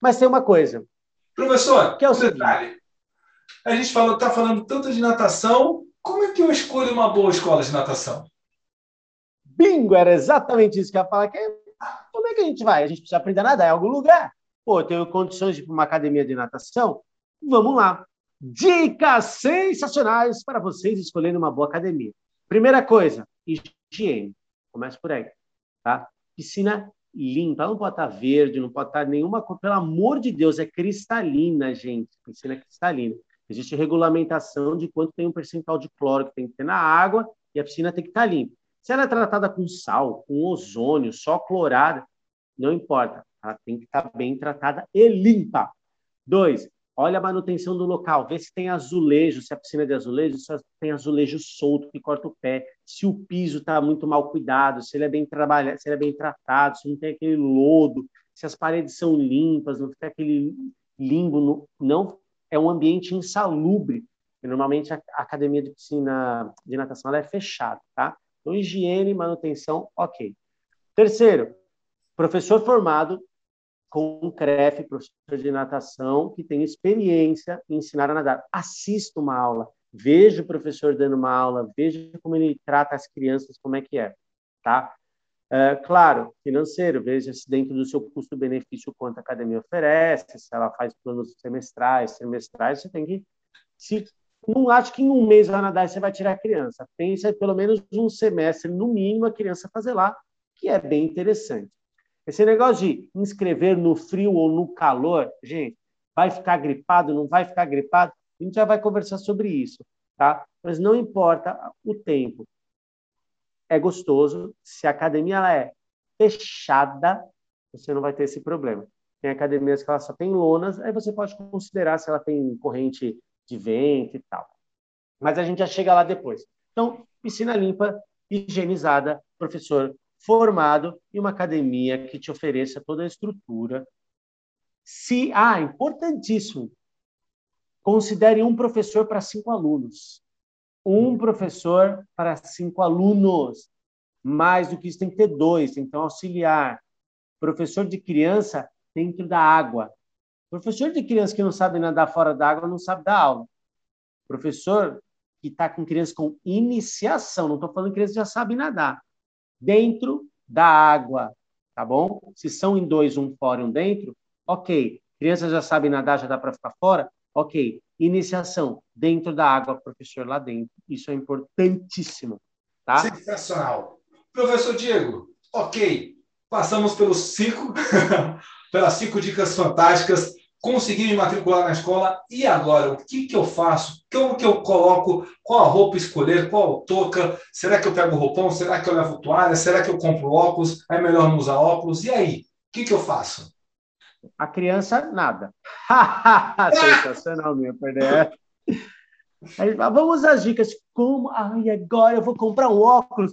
Mas tem uma coisa. Professor, que é o um detalhe. A gente está falando tanto de natação, como é que eu escolho uma boa escola de natação? Bingo, era exatamente isso que eu ia falar, que é como é que a gente vai? A gente precisa aprender a nadar em algum lugar. Pô, eu tenho condições de ir para uma academia de natação? Vamos lá. Dicas sensacionais para vocês escolherem uma boa academia. Primeira coisa, higiene. Começa por aí, tá? Piscina limpa, não pode estar verde, não pode estar nenhuma cor. Pelo amor de Deus, é cristalina, gente. Piscina cristalina. Existe regulamentação de quanto tem um percentual de cloro que tem que ter na água e a piscina tem que estar limpa. Se ela é tratada com sal, com ozônio, só clorada, não importa. Ela tem que estar bem tratada e limpa. Dois, olha a manutenção do local. Vê se tem azulejo, se a piscina é de azulejo, se tem azulejo solto que corta o pé, se o piso está muito mal cuidado, se ele é bem trabalhado, se ele é bem tratado, se não tem aquele lodo, se as paredes são limpas, não fica aquele limbo, no, não é um ambiente insalubre. Normalmente a academia de piscina de natação é fechada, tá? Então, higiene, manutenção, ok. Terceiro, professor formado com um CREF, professor de natação, que tem experiência em ensinar a nadar. Assista uma aula, veja o professor dando uma aula, veja como ele trata as crianças, como é que é, tá? É, claro, financeiro, veja se dentro do seu custo-benefício quanto a academia oferece, se ela faz planos semestrais, semestrais, você tem que se não acho que em um mês vai nadar você vai tirar a criança. Pensa pelo menos um semestre, no mínimo, a criança fazer lá, que é bem interessante. Esse negócio de inscrever no frio ou no calor, gente, vai ficar gripado, não vai ficar gripado? A gente já vai conversar sobre isso, tá? Mas não importa o tempo. É gostoso. Se a academia ela é fechada, você não vai ter esse problema. Tem academias que ela só tem lonas, aí você pode considerar se ela tem corrente de vento e tal. Mas a gente já chega lá depois. Então, piscina limpa, higienizada, professor formado e uma academia que te ofereça toda a estrutura. Se, ah, importantíssimo, considere um professor para cinco alunos. Um professor para cinco alunos. Mais do que isso, tem que ter dois, um auxiliar. Professor de criança dentro da água. Professor de criança que não sabe nadar fora da água não sabe dar aula. Professor que está com criança com iniciação, não estou falando que criança já sabe nadar, dentro da água, tá bom? Se são em dois, um fora e um dentro, ok. Criança já sabe nadar, já dá para ficar fora, ok. Iniciação, dentro da água, professor lá dentro. Isso é importantíssimo, tá? Sensacional. Professor Diego, ok. Passamos pelos cinco, pelas cinco dicas fantásticas consegui me matricular na escola, e agora? O que, que eu faço? Como que eu coloco? Qual a roupa escolher? Qual touca? Será que eu pego roupão? Será que eu levo toalha? Será que eu compro óculos? É melhor não usar óculos? E aí? O que, que eu faço? A criança, nada. Sensacional, minha perder. Aí, vamos às dicas. Como? Ai, agora eu vou comprar um óculos.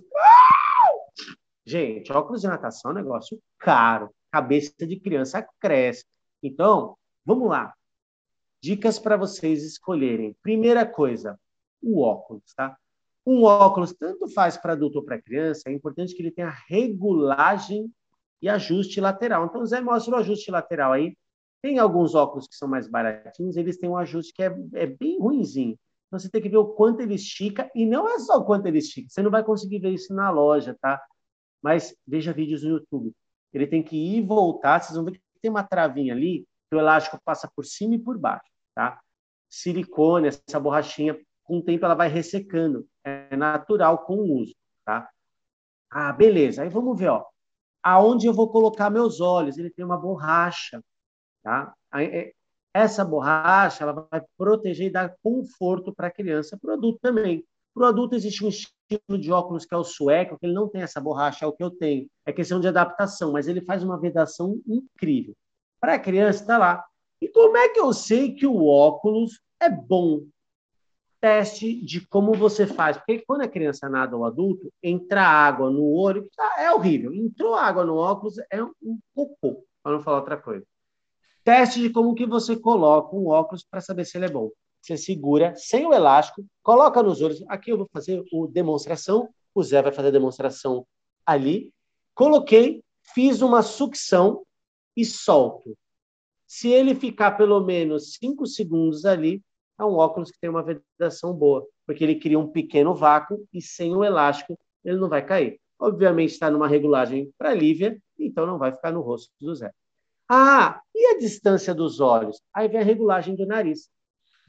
Gente, óculos de natação é um negócio caro. Cabeça de criança cresce. Então, Vamos lá. Dicas para vocês escolherem. Primeira coisa, o óculos, tá? Um óculos, tanto faz para adulto ou para criança, é importante que ele tenha regulagem e ajuste lateral. Então, o Zé mostra o ajuste lateral aí. Tem alguns óculos que são mais baratinhos, eles têm um ajuste que é, é bem ruinzinho. Então, você tem que ver o quanto ele estica, e não é só o quanto ele estica, você não vai conseguir ver isso na loja, tá? Mas veja vídeos no YouTube. Ele tem que ir e voltar, vocês vão ver que tem uma travinha ali, o elástico passa por cima e por baixo, tá? Silicone, essa borrachinha, com o tempo ela vai ressecando. É natural com o uso, tá? Ah, beleza. Aí vamos ver, ó. Aonde eu vou colocar meus olhos? Ele tem uma borracha, tá? É, essa borracha ela vai proteger e dar conforto para a criança, para o adulto também. Para o adulto existe um estilo de óculos que é o sueco, que ele não tem essa borracha, é o que eu tenho. É questão de adaptação, mas ele faz uma vedação incrível. Para a criança está lá. E como é que eu sei que o óculos é bom? Teste de como você faz. Porque quando a criança nada ou adulto, entra água no olho, tá, é horrível. Entrou água no óculos, é um cocô, para não falar outra coisa. Teste de como que você coloca um óculos para saber se ele é bom. Você segura sem o elástico, coloca nos olhos. Aqui eu vou fazer a demonstração. O Zé vai fazer a demonstração ali. Coloquei, fiz uma sucção e solto. Se ele ficar pelo menos cinco segundos ali, é um óculos que tem uma vedação boa, porque ele cria um pequeno vácuo e sem o elástico ele não vai cair. Obviamente está numa regulagem para Lívia, então não vai ficar no rosto do Zé. Ah, e a distância dos olhos? Aí vem a regulagem do nariz.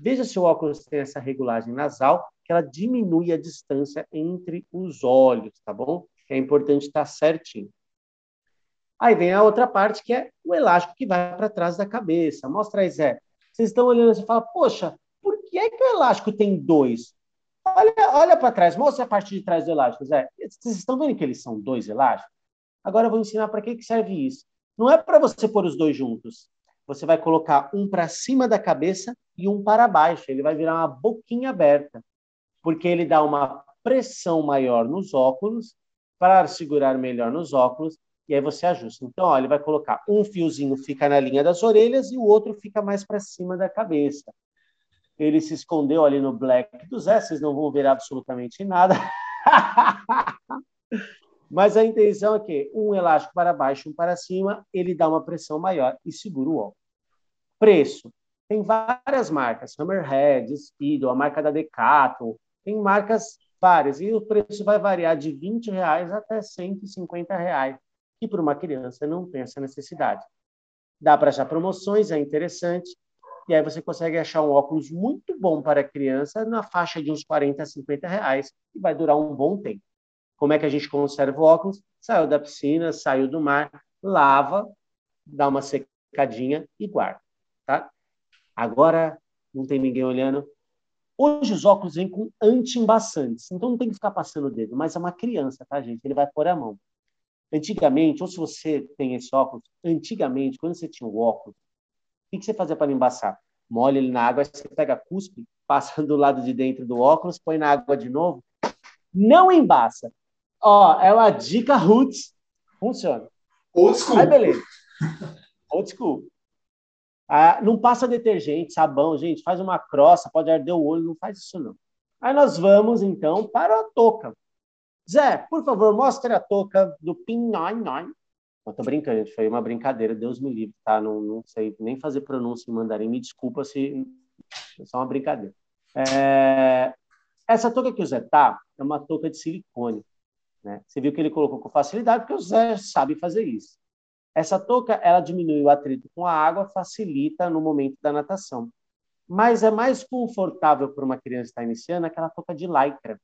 Veja se o óculos tem essa regulagem nasal, que ela diminui a distância entre os olhos, tá bom? É importante estar certinho. Aí vem a outra parte, que é o elástico que vai para trás da cabeça. Mostra aí, Zé. Vocês estão olhando e falam, poxa, por que é que o elástico tem dois? Olha, olha para trás, mostra a parte de trás do elástico, Zé. Vocês estão vendo que eles são dois elásticos? Agora eu vou ensinar para que, que serve isso. Não é para você pôr os dois juntos. Você vai colocar um para cima da cabeça e um para baixo. Ele vai virar uma boquinha aberta, porque ele dá uma pressão maior nos óculos para segurar melhor nos óculos e aí você ajusta. Então, ó, ele vai colocar um fiozinho fica na linha das orelhas e o outro fica mais para cima da cabeça. Ele se escondeu ali no black do Zé, vocês não vão ver absolutamente nada. Mas a intenção é que um elástico para baixo, um para cima, ele dá uma pressão maior e segura o óculos. Preço. Tem várias marcas, Hammerhead, Speedo, a marca da Decathlon, tem marcas várias, e o preço vai variar de 20 reais até 150 reais e para uma criança não tem essa necessidade. Dá para achar promoções, é interessante, e aí você consegue achar um óculos muito bom para a criança na faixa de uns 40 a 50 reais, e vai durar um bom tempo. Como é que a gente conserva o óculos? Saiu da piscina, saiu do mar, lava, dá uma secadinha e guarda. Tá? Agora, não tem ninguém olhando. Hoje os óculos vêm com anti-embaçantes, então não tem que ficar passando o dedo, mas é uma criança, tá, gente? Ele vai pôr a mão. Antigamente, ou se você tem esse óculos, antigamente, quando você tinha o óculos, o que você fazia para embaçar? Molha ele na água, você pega cuspe, passa do lado de dentro do óculos, põe na água de novo. Não embaça. Ó, é uma dica roots. Funciona. Old school. Aí, beleza. Old school. Ah, não passa detergente, sabão, gente. Faz uma crosta, pode arder o olho, não faz isso não. Aí nós vamos, então, para a touca. Zé, por favor, mostre a touca do Pinhoi Eu tô brincando, gente. Foi uma brincadeira, Deus me livre, tá? Não, não sei nem fazer pronúncia em mandarim. Me desculpa se é só uma brincadeira. É... Essa touca que o Zé tá é uma touca de silicone. Né? Você viu que ele colocou com facilidade, porque o Zé sabe fazer isso. Essa touca, ela diminui o atrito com a água, facilita no momento da natação. Mas é mais confortável para uma criança que está iniciando aquela touca de lycra.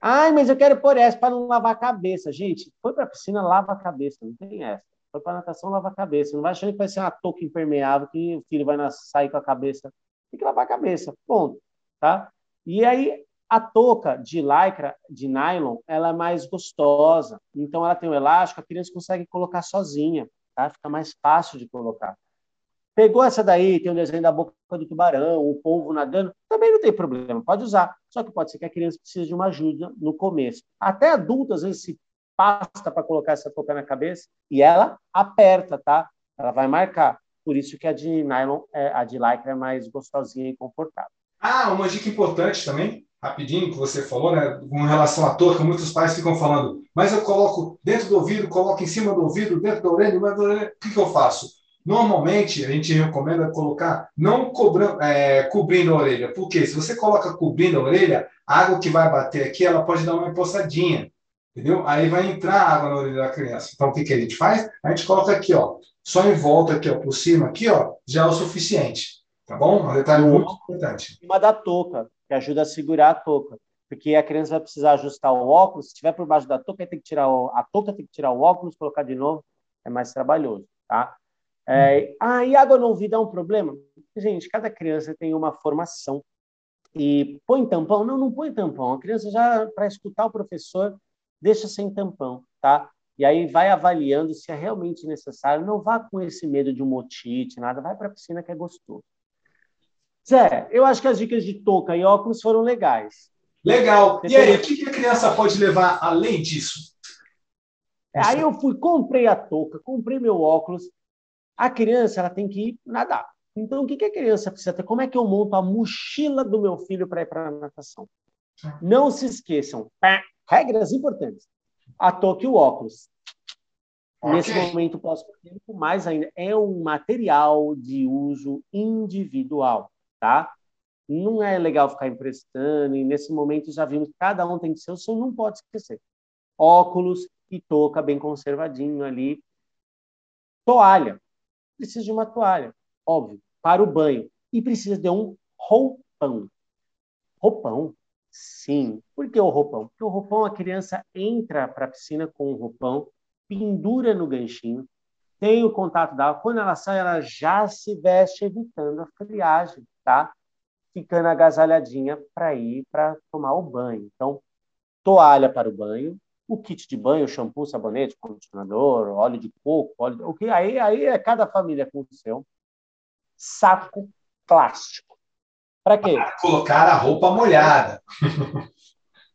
Ai, mas eu quero pôr essa para não lavar a cabeça. Gente, foi para a piscina, lava a cabeça, não tem essa. Foi para a natação, lava a cabeça. Não vai achando que vai ser uma touca impermeável que o filho vai sair com a cabeça. Tem que lavar a cabeça, ponto. Tá? E aí, a touca de lycra, de nylon, ela é mais gostosa. Então, ela tem um elástico, a criança consegue colocar sozinha, tá? Fica mais fácil de colocar. Pegou essa daí, tem um desenho da boca do tubarão, o polvo nadando, também não tem problema, pode usar. Só que pode ser que a criança precise de uma ajuda no começo. Até adulto, às vezes, se pasta para colocar essa touca na cabeça e ela aperta, tá? Ela vai marcar. Por isso que a de nylon, é, a de lycra é mais gostosinha e confortável. Ah, uma dica importante também, rapidinho, que você falou, né, com relação à touca, muitos pais ficam falando, mas eu coloco dentro do ouvido, coloco em cima do ouvido, dentro da orelha, mas o que, que eu faço? Normalmente, a gente recomenda colocar não cobrando, é, cobrindo a orelha, porque se você coloca cobrindo a orelha, a água que vai bater aqui, ela pode dar uma empoçadinha, entendeu? Aí vai entrar água na orelha da criança. Então, o que, que a gente faz? A gente coloca aqui, ó, só em volta aqui, ó, por cima, aqui, ó, já é o suficiente. Tá bom? Um detalhe muito importante. Uma da touca, que ajuda a segurar a touca. Porque a criança vai precisar ajustar o óculos. Se estiver por baixo da touca, tem que tirar o, a touca tem que tirar o óculos, colocar de novo. É mais trabalhoso, tá? É, ah, e água no ouvido é um problema? Gente, cada criança tem uma formação. E põe tampão? Não, não põe tampão. A criança já, para escutar o professor, deixa sem tampão, tá? E aí vai avaliando se é realmente necessário. Não vá com esse medo de um motite, nada. Vai para a piscina que é gostoso. Zé, eu acho que as dicas de touca e óculos foram legais. Legal. E aí, o que a criança pode levar além disso? Aí eu fui, comprei a touca, comprei meu óculos. A criança ela tem que ir nadar. Então, o que a criança precisa ter? Como é que eu monto a mochila do meu filho para ir para a natação? Não se esqueçam, regras importantes. A touca e o óculos. Okay. Nesse momento pós-tempo, mais ainda, é um material de uso individual tá? Não é legal ficar emprestando, e nesse momento já vimos que cada um tem que seu, não pode esquecer. Óculos e touca bem conservadinho ali. Toalha. Precisa de uma toalha, óbvio, para o banho. E precisa de um roupão. Roupão? Sim. Por que o roupão? Porque o roupão, a criança entra para a piscina com o roupão, pendura no ganchinho, tem o contato da água. Quando ela sai, ela já se veste evitando a friagem tá ficando agasalhadinha para ir para tomar o banho. Então, toalha para o banho, o kit de banho, shampoo, sabonete, condicionador, óleo de coco, óleo, o que aí aí é cada família com o seu saco plástico. Para quê? Para colocar a roupa molhada.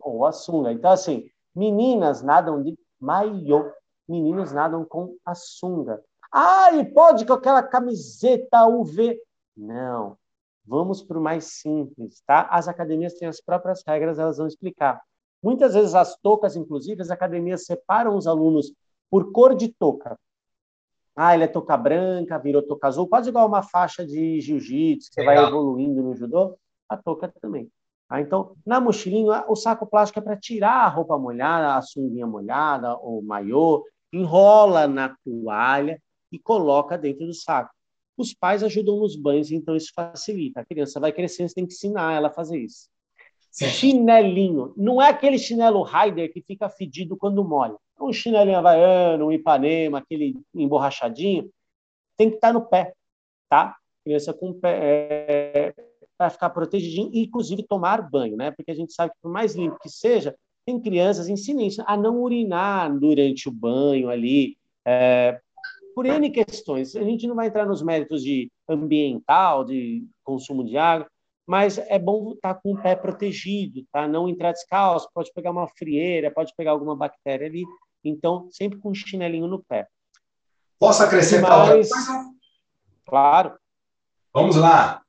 Ou a sunga. Então assim, meninas nadam de maiô, meninos nadam com a sunga. Ah, e pode com aquela camiseta UV? Não. Vamos para o mais simples, tá? As academias têm as próprias regras, elas vão explicar. Muitas vezes as toucas, inclusive, as academias separam os alunos por cor de touca. Ah, ele é touca branca, virou touca azul, quase igual uma faixa de jiu-jitsu, que você vai evoluindo no judô, a touca também. Ah, então, na mochilinha, o saco plástico é para tirar a roupa molhada, a sunguinha molhada, o maiô, enrola na toalha e coloca dentro do saco. Os pais ajudam nos banhos, então isso facilita. A criança vai crescendo, você tem que ensinar ela a fazer isso. Chinelinho. Não é aquele chinelo Raider que fica fedido quando molha. É um chinelinho havaiano, um Ipanema, aquele emborrachadinho. Tem que estar no pé, tá? Criança com pé é, para ficar protegidinho e, inclusive, tomar banho, né? Porque a gente sabe que, por mais limpo que seja, Tem crianças, ensinem a não urinar durante o banho ali, é, por N questões. A gente não vai entrar nos méritos de ambiental, de consumo de água, mas é bom estar com o pé protegido, tá? Não entrar descalço, pode pegar uma frieira, pode pegar alguma bactéria ali. Então, sempre com um chinelinho no pé. Posso acrescentar coisa? Claro. Vamos lá.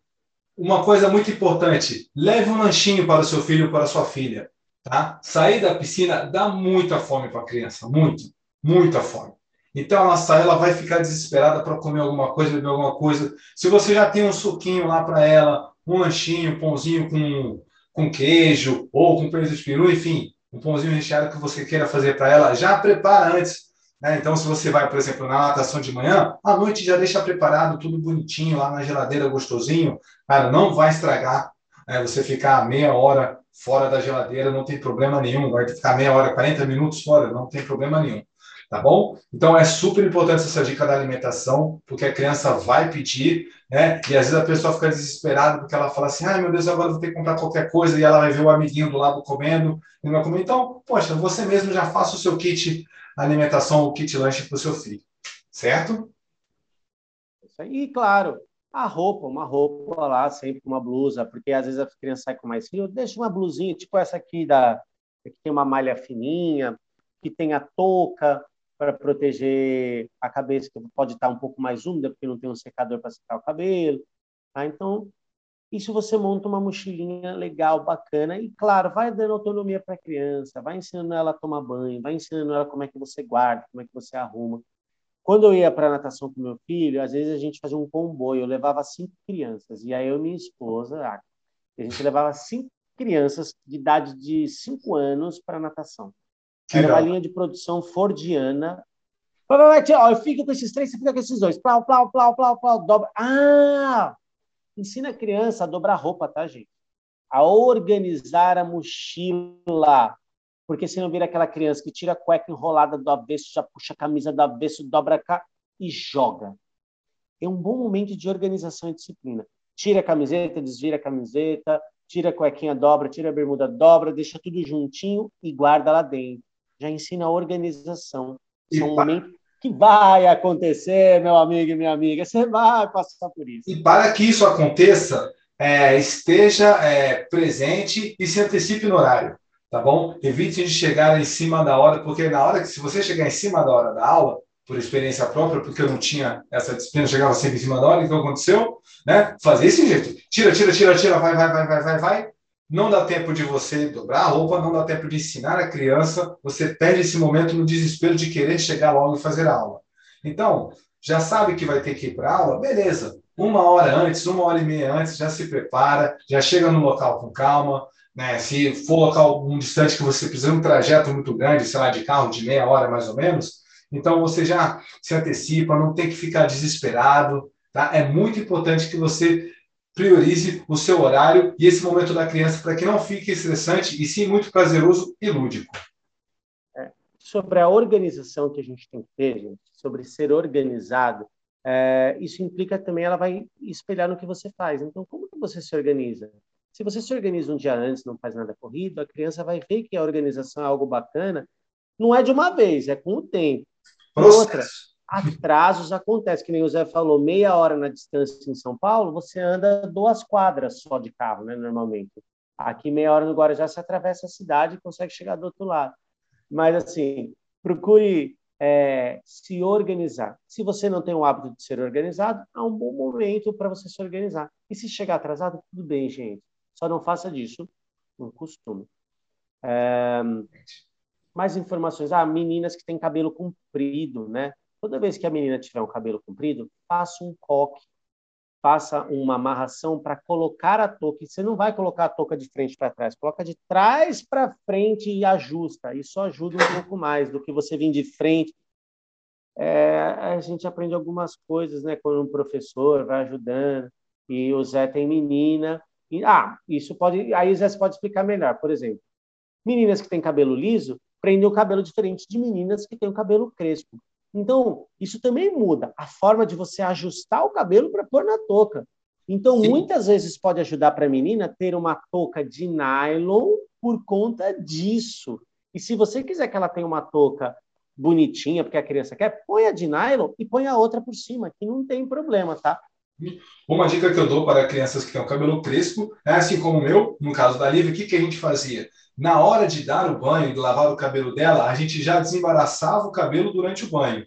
Uma coisa muito importante: leve um lanchinho para o seu filho ou para a sua filha. Tá? Sair da piscina dá muita fome para a criança, muito, muita fome. Então ela sai, ela vai ficar desesperada para comer alguma coisa, beber alguma coisa. Se você já tem um suquinho lá para ela, um lanchinho, um pãozinho com, com queijo ou com presunto de peru, enfim, um pãozinho recheado que você queira fazer para ela, já prepara antes. Né? Então, se você vai, por exemplo, na natação de manhã, à noite já deixa preparado tudo bonitinho lá na geladeira, gostosinho. Cara, não vai estragar. Né? Você ficar meia hora fora da geladeira, não tem problema nenhum. Vai ficar meia hora, 40 minutos fora, não tem problema nenhum tá bom? Então é super importante essa dica da alimentação, porque a criança vai pedir, né? E às vezes a pessoa fica desesperada porque ela fala assim: ai meu Deus, agora vou ter que comprar qualquer coisa, e ela vai ver o amiguinho do lado comendo, e não vai comer. Então, poxa, você mesmo já faça o seu kit alimentação, o kit lanche para o seu filho, certo? E claro, a roupa, uma roupa lá, sempre uma blusa, porque às vezes a criança sai com mais frio, deixa uma blusinha, tipo essa aqui da que tem uma malha fininha, que tem a touca, para proteger a cabeça, que pode estar um pouco mais úmida, porque não tem um secador para secar o cabelo. Tá? Então, isso você monta uma mochilinha legal, bacana, e claro, vai dando autonomia para a criança, vai ensinando ela a tomar banho, vai ensinando ela como é que você guarda, como é que você arruma. Quando eu ia para natação com meu filho, às vezes a gente fazia um comboio, eu levava cinco crianças, e aí eu e minha esposa, a gente levava cinco crianças de idade de cinco anos para natação. Era uma linha de produção fordiana. Ó, eu fico com esses três, você fica com esses dois. Plau, plau, plau, plau, plau, dobra. Ah! Ensina a criança a dobrar roupa, tá, gente? A organizar a mochila. Porque senão vira aquela criança que tira a cueca enrolada do avesso, já puxa a camisa do avesso, dobra cá e joga. É um bom momento de organização e disciplina. Tira a camiseta, desvira a camiseta, tira a cuequinha, dobra, tira a bermuda, dobra, deixa tudo juntinho e guarda lá dentro já ensina a organização. É um momento que vai acontecer, meu amigo e minha amiga. Você vai passar por isso. E para que isso aconteça, é, esteja é, presente e se antecipe no horário, tá bom? Evite de chegar em cima da hora, porque na hora que se você chegar em cima da hora da aula, por experiência própria, porque eu não tinha essa disciplina, chegava sempre em cima da hora, o que aconteceu? Né? Fazer esse jeito. Tira, tira, tira, tira, vai, vai, vai, vai, vai, vai não dá tempo de você dobrar a roupa, não dá tempo de ensinar a criança, você perde esse momento no desespero de querer chegar logo e fazer a aula. Então, já sabe que vai ter que ir para aula? Beleza. Uma hora antes, uma hora e meia antes, já se prepara, já chega no local com calma. Né? Se for local um distante que você precisa de um trajeto muito grande, sei lá, de carro, de meia hora mais ou menos, então você já se antecipa, não tem que ficar desesperado. Tá? É muito importante que você priorize o seu horário e esse momento da criança para que não fique estressante e sim muito prazeroso e lúdico. É, sobre a organização que a gente tem que ter, gente, sobre ser organizado, é, isso implica também, ela vai espelhar no que você faz. Então, como que você se organiza? Se você se organiza um dia antes, não faz nada corrido, a criança vai ver que a organização é algo bacana. Não é de uma vez, é com o tempo. Outra, atrasos acontecem, que nem o Zé falou, meia hora na distância em São Paulo, você anda duas quadras só de carro, né, normalmente. Aqui, meia hora no Guarujá, você atravessa a cidade e consegue chegar do outro lado. Mas, assim, procure é, se organizar. Se você não tem o hábito de ser organizado, há um bom momento para você se organizar. E se chegar atrasado, tudo bem, gente. Só não faça disso um costume. É, mais informações. Ah, meninas que têm cabelo comprido, né? Toda vez que a menina tiver um cabelo comprido, faça um coque, faça uma amarração para colocar a touca. Você não vai colocar a touca de frente para trás, coloca de trás para frente e ajusta. Isso ajuda um pouco mais do que você vir de frente. É, a gente aprende algumas coisas, né? Quando um professor vai ajudando e o Zé tem menina. E, ah, isso pode. Aí o Zé pode explicar melhor. Por exemplo, meninas que têm cabelo liso prendem o cabelo diferente de meninas que têm o cabelo crespo. Então, isso também muda a forma de você ajustar o cabelo para pôr na touca. Então, Sim. muitas vezes pode ajudar para a menina ter uma touca de nylon por conta disso. E se você quiser que ela tenha uma touca bonitinha, porque a criança quer, põe a de nylon e põe a outra por cima, que não tem problema, tá? Uma dica que eu dou para crianças que têm o cabelo crespo, é assim como o meu, no caso da Lívia, o que, que a gente fazia? Na hora de dar o banho, de lavar o cabelo dela, a gente já desembaraçava o cabelo durante o banho.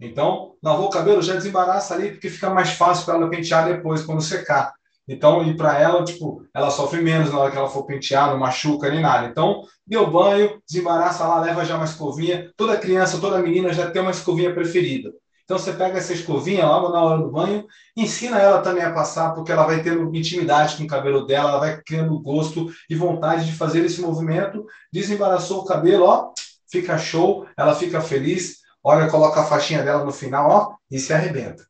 Então, lavou o cabelo, já desembaraça ali, porque fica mais fácil para ela pentear depois, quando secar. Então, e para ela, tipo, ela sofre menos na hora que ela for pentear, não machuca nem nada. Então, deu banho, desembaraça lá, leva já uma escovinha. Toda criança, toda menina já tem uma escovinha preferida. Então você pega essa escovinha logo na hora do banho, ensina ela também a passar, porque ela vai tendo intimidade com o cabelo dela, ela vai criando gosto e vontade de fazer esse movimento. Desembaraçou o cabelo, ó, fica show, ela fica feliz. Olha, coloca a faixinha dela no final, ó, e se arrebenta.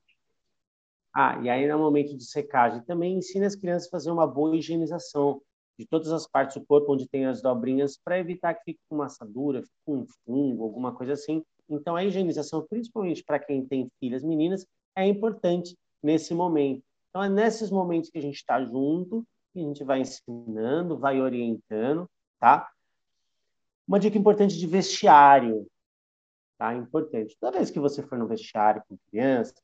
Ah, e aí no momento de secagem também ensina as crianças a fazer uma boa higienização de todas as partes do corpo onde tem as dobrinhas para evitar que fique com assadura, fique com fungo, alguma coisa assim. Então, a higienização, principalmente para quem tem filhas meninas, é importante nesse momento. Então, é nesses momentos que a gente está junto, que a gente vai ensinando, vai orientando, tá? Uma dica importante de vestiário, tá? Importante. Toda vez que você for no vestiário com crianças,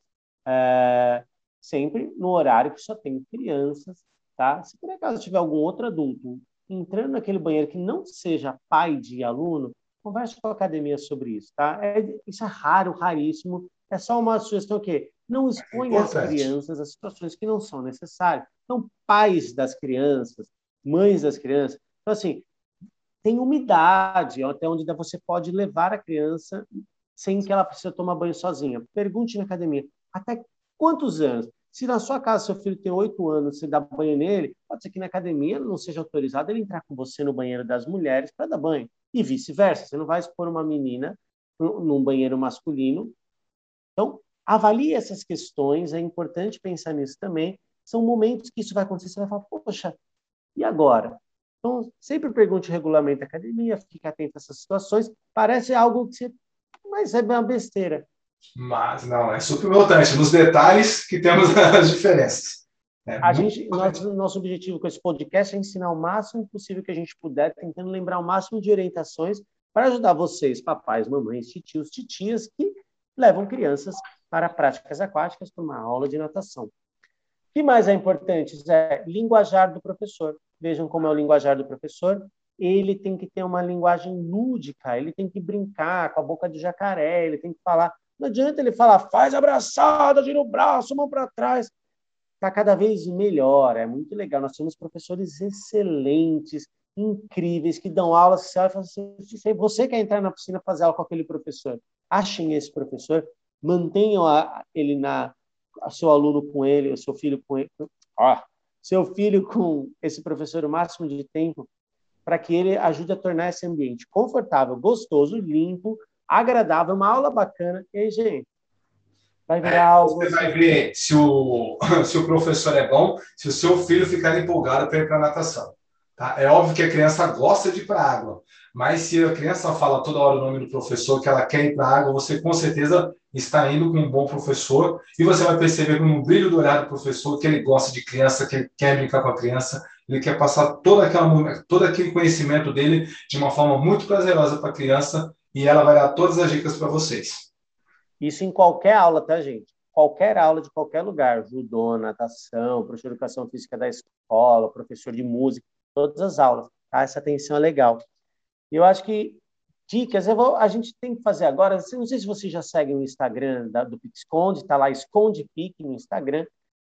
é, sempre no horário que só tem crianças, tá? Se por acaso tiver algum outro adulto entrando naquele banheiro que não seja pai de aluno, Converse com a academia sobre isso, tá? É, isso é raro, raríssimo. É só uma sugestão que não expõe as crianças a situações que não são necessárias. Então, pais das crianças, mães das crianças. Então, assim, tem umidade até onde você pode levar a criança sem que ela precise tomar banho sozinha. Pergunte na academia, até quantos anos? Se na sua casa seu filho tem oito anos, você dá banho nele, pode ser que na academia não seja autorizado ele entrar com você no banheiro das mulheres para dar banho e vice-versa. Você não vai expor uma menina num banheiro masculino. Então, avalie essas questões, é importante pensar nisso também. São momentos que isso vai acontecer, você vai falar, poxa, e agora? Então, sempre pergunte o regulamento da academia, fique atento a essas situações. Parece algo que você. Mas é uma besteira. Mas não, é super importante. Nos detalhes que temos as diferenças. É a gente, nosso, nosso objetivo com esse podcast é ensinar o máximo possível que a gente puder, tentando lembrar o máximo de orientações para ajudar vocês, papais, mamães, titios, titias, que levam crianças para práticas aquáticas para uma aula de natação. O que mais é importante, Zé? Linguajar do professor. Vejam como é o linguajar do professor. Ele tem que ter uma linguagem lúdica, ele tem que brincar com a boca de jacaré, ele tem que falar. Não adianta ele falar, faz abraçada, gira o braço, mão para trás está cada vez melhor, é muito legal. Nós temos professores excelentes, incríveis, que dão aulas você olha e assim, você quer entrar na piscina fazer aula com aquele professor, achem esse professor, mantenham a, ele na, a seu aluno com ele, o seu filho com ele, seu filho com esse professor o máximo de tempo, para que ele ajude a tornar esse ambiente confortável, gostoso, limpo, agradável, uma aula bacana. E aí, gente, Vai virar é, algo. Você vai ver se o, se o professor é bom, se o seu filho ficar empolgado para ir para a natação. Tá? É óbvio que a criança gosta de ir para água, mas se a criança fala toda hora o nome do professor, que ela quer ir para água, você com certeza está indo com um bom professor e você vai perceber no brilho do olhar do professor que ele gosta de criança, que ele quer brincar com a criança, ele quer passar toda aquela, todo aquele conhecimento dele de uma forma muito prazerosa para a criança e ela vai dar todas as dicas para vocês. Isso em qualquer aula, tá, gente? Qualquer aula de qualquer lugar, judô, natação, professor de educação física da escola, professor de música, todas as aulas, tá? Essa atenção é legal. E eu acho que dicas, vou, a gente tem que fazer agora, não sei se vocês já seguem o Instagram da, do Pixconde, tá lá Esconde Pique no Instagram,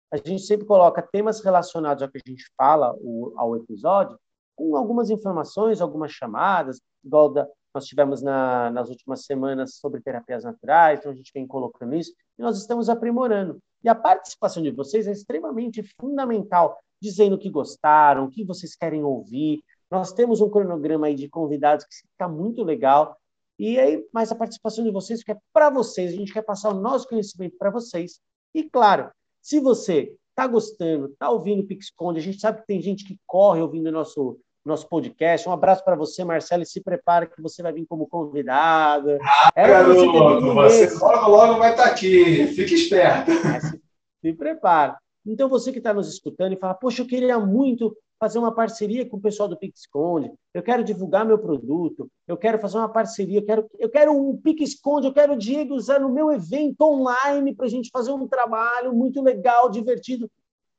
a gente sempre coloca temas relacionados ao que a gente fala o, ao episódio, com algumas informações, algumas chamadas, igual da, nós tivemos na, nas últimas semanas sobre terapias naturais, então a gente vem colocando isso e nós estamos aprimorando. E a participação de vocês é extremamente fundamental, dizendo o que gostaram, o que vocês querem ouvir. Nós temos um cronograma aí de convidados que está muito legal. E aí, mas a participação de vocês, que é para vocês, a gente quer passar o nosso conhecimento para vocês. E claro, se você está gostando, está ouvindo o PixConde, a gente sabe que tem gente que corre ouvindo o nosso nosso podcast. Um abraço para você, Marcelo, e se prepara que você vai vir como convidado. Ah, garoto, você, você logo, logo vai estar tá aqui. Fique esperto. Se, se prepara. Então, você que está nos escutando e fala, poxa, eu queria muito fazer uma parceria com o pessoal do PixConde, eu quero divulgar meu produto, eu quero fazer uma parceria, eu quero, eu quero um PixConde, eu quero o Diego usar no meu evento online para a gente fazer um trabalho muito legal, divertido.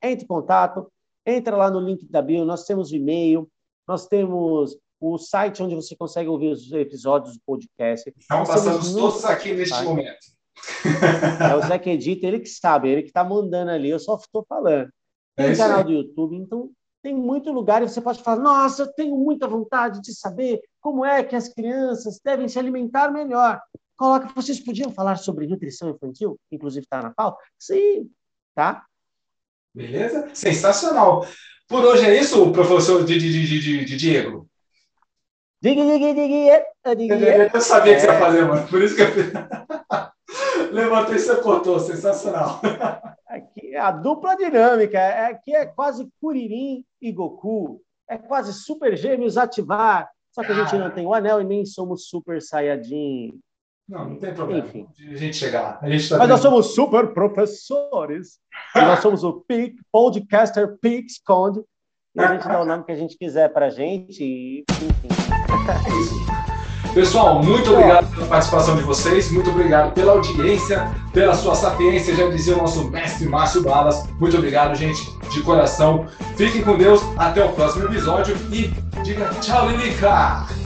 Entre em contato, entra lá no link da bio, nós temos e-mail, nós temos o site onde você consegue ouvir os episódios do podcast. Estamos passando todos aqui neste momento. É o Zé que edita, ele que sabe, ele que está mandando ali, eu só estou falando. Tem é canal do YouTube, então tem muito lugar e você pode falar: nossa, eu tenho muita vontade de saber como é que as crianças devem se alimentar melhor. Coloca, vocês podiam falar sobre nutrição infantil, inclusive está na pauta? Sim, tá? Beleza? Sensacional. Por hoje é isso, professor de, de, de, de Diego? Eu sabia que você ia fazer, mano. Por isso que eu levantei e você cortou. Sensacional. Aqui é a dupla dinâmica. É, aqui é quase Kuririn e Goku. É quase Super Gêmeos ativar. Só que a gente não tem o anel e nem somos Super Saiyajin. Não, não tem problema. Enfim. A gente chegar lá. A gente tá Mas nós somos super professores. e nós somos o Pic, Podcaster Pix Conde. E a gente dá o nome que a gente quiser para a gente. E, enfim. Pessoal, muito obrigado pela participação de vocês, muito obrigado pela audiência, pela sua sapiência, já dizia o nosso mestre Márcio Balas. Muito obrigado, gente, de coração. Fiquem com Deus, até o próximo episódio e diga tchau, Lilica!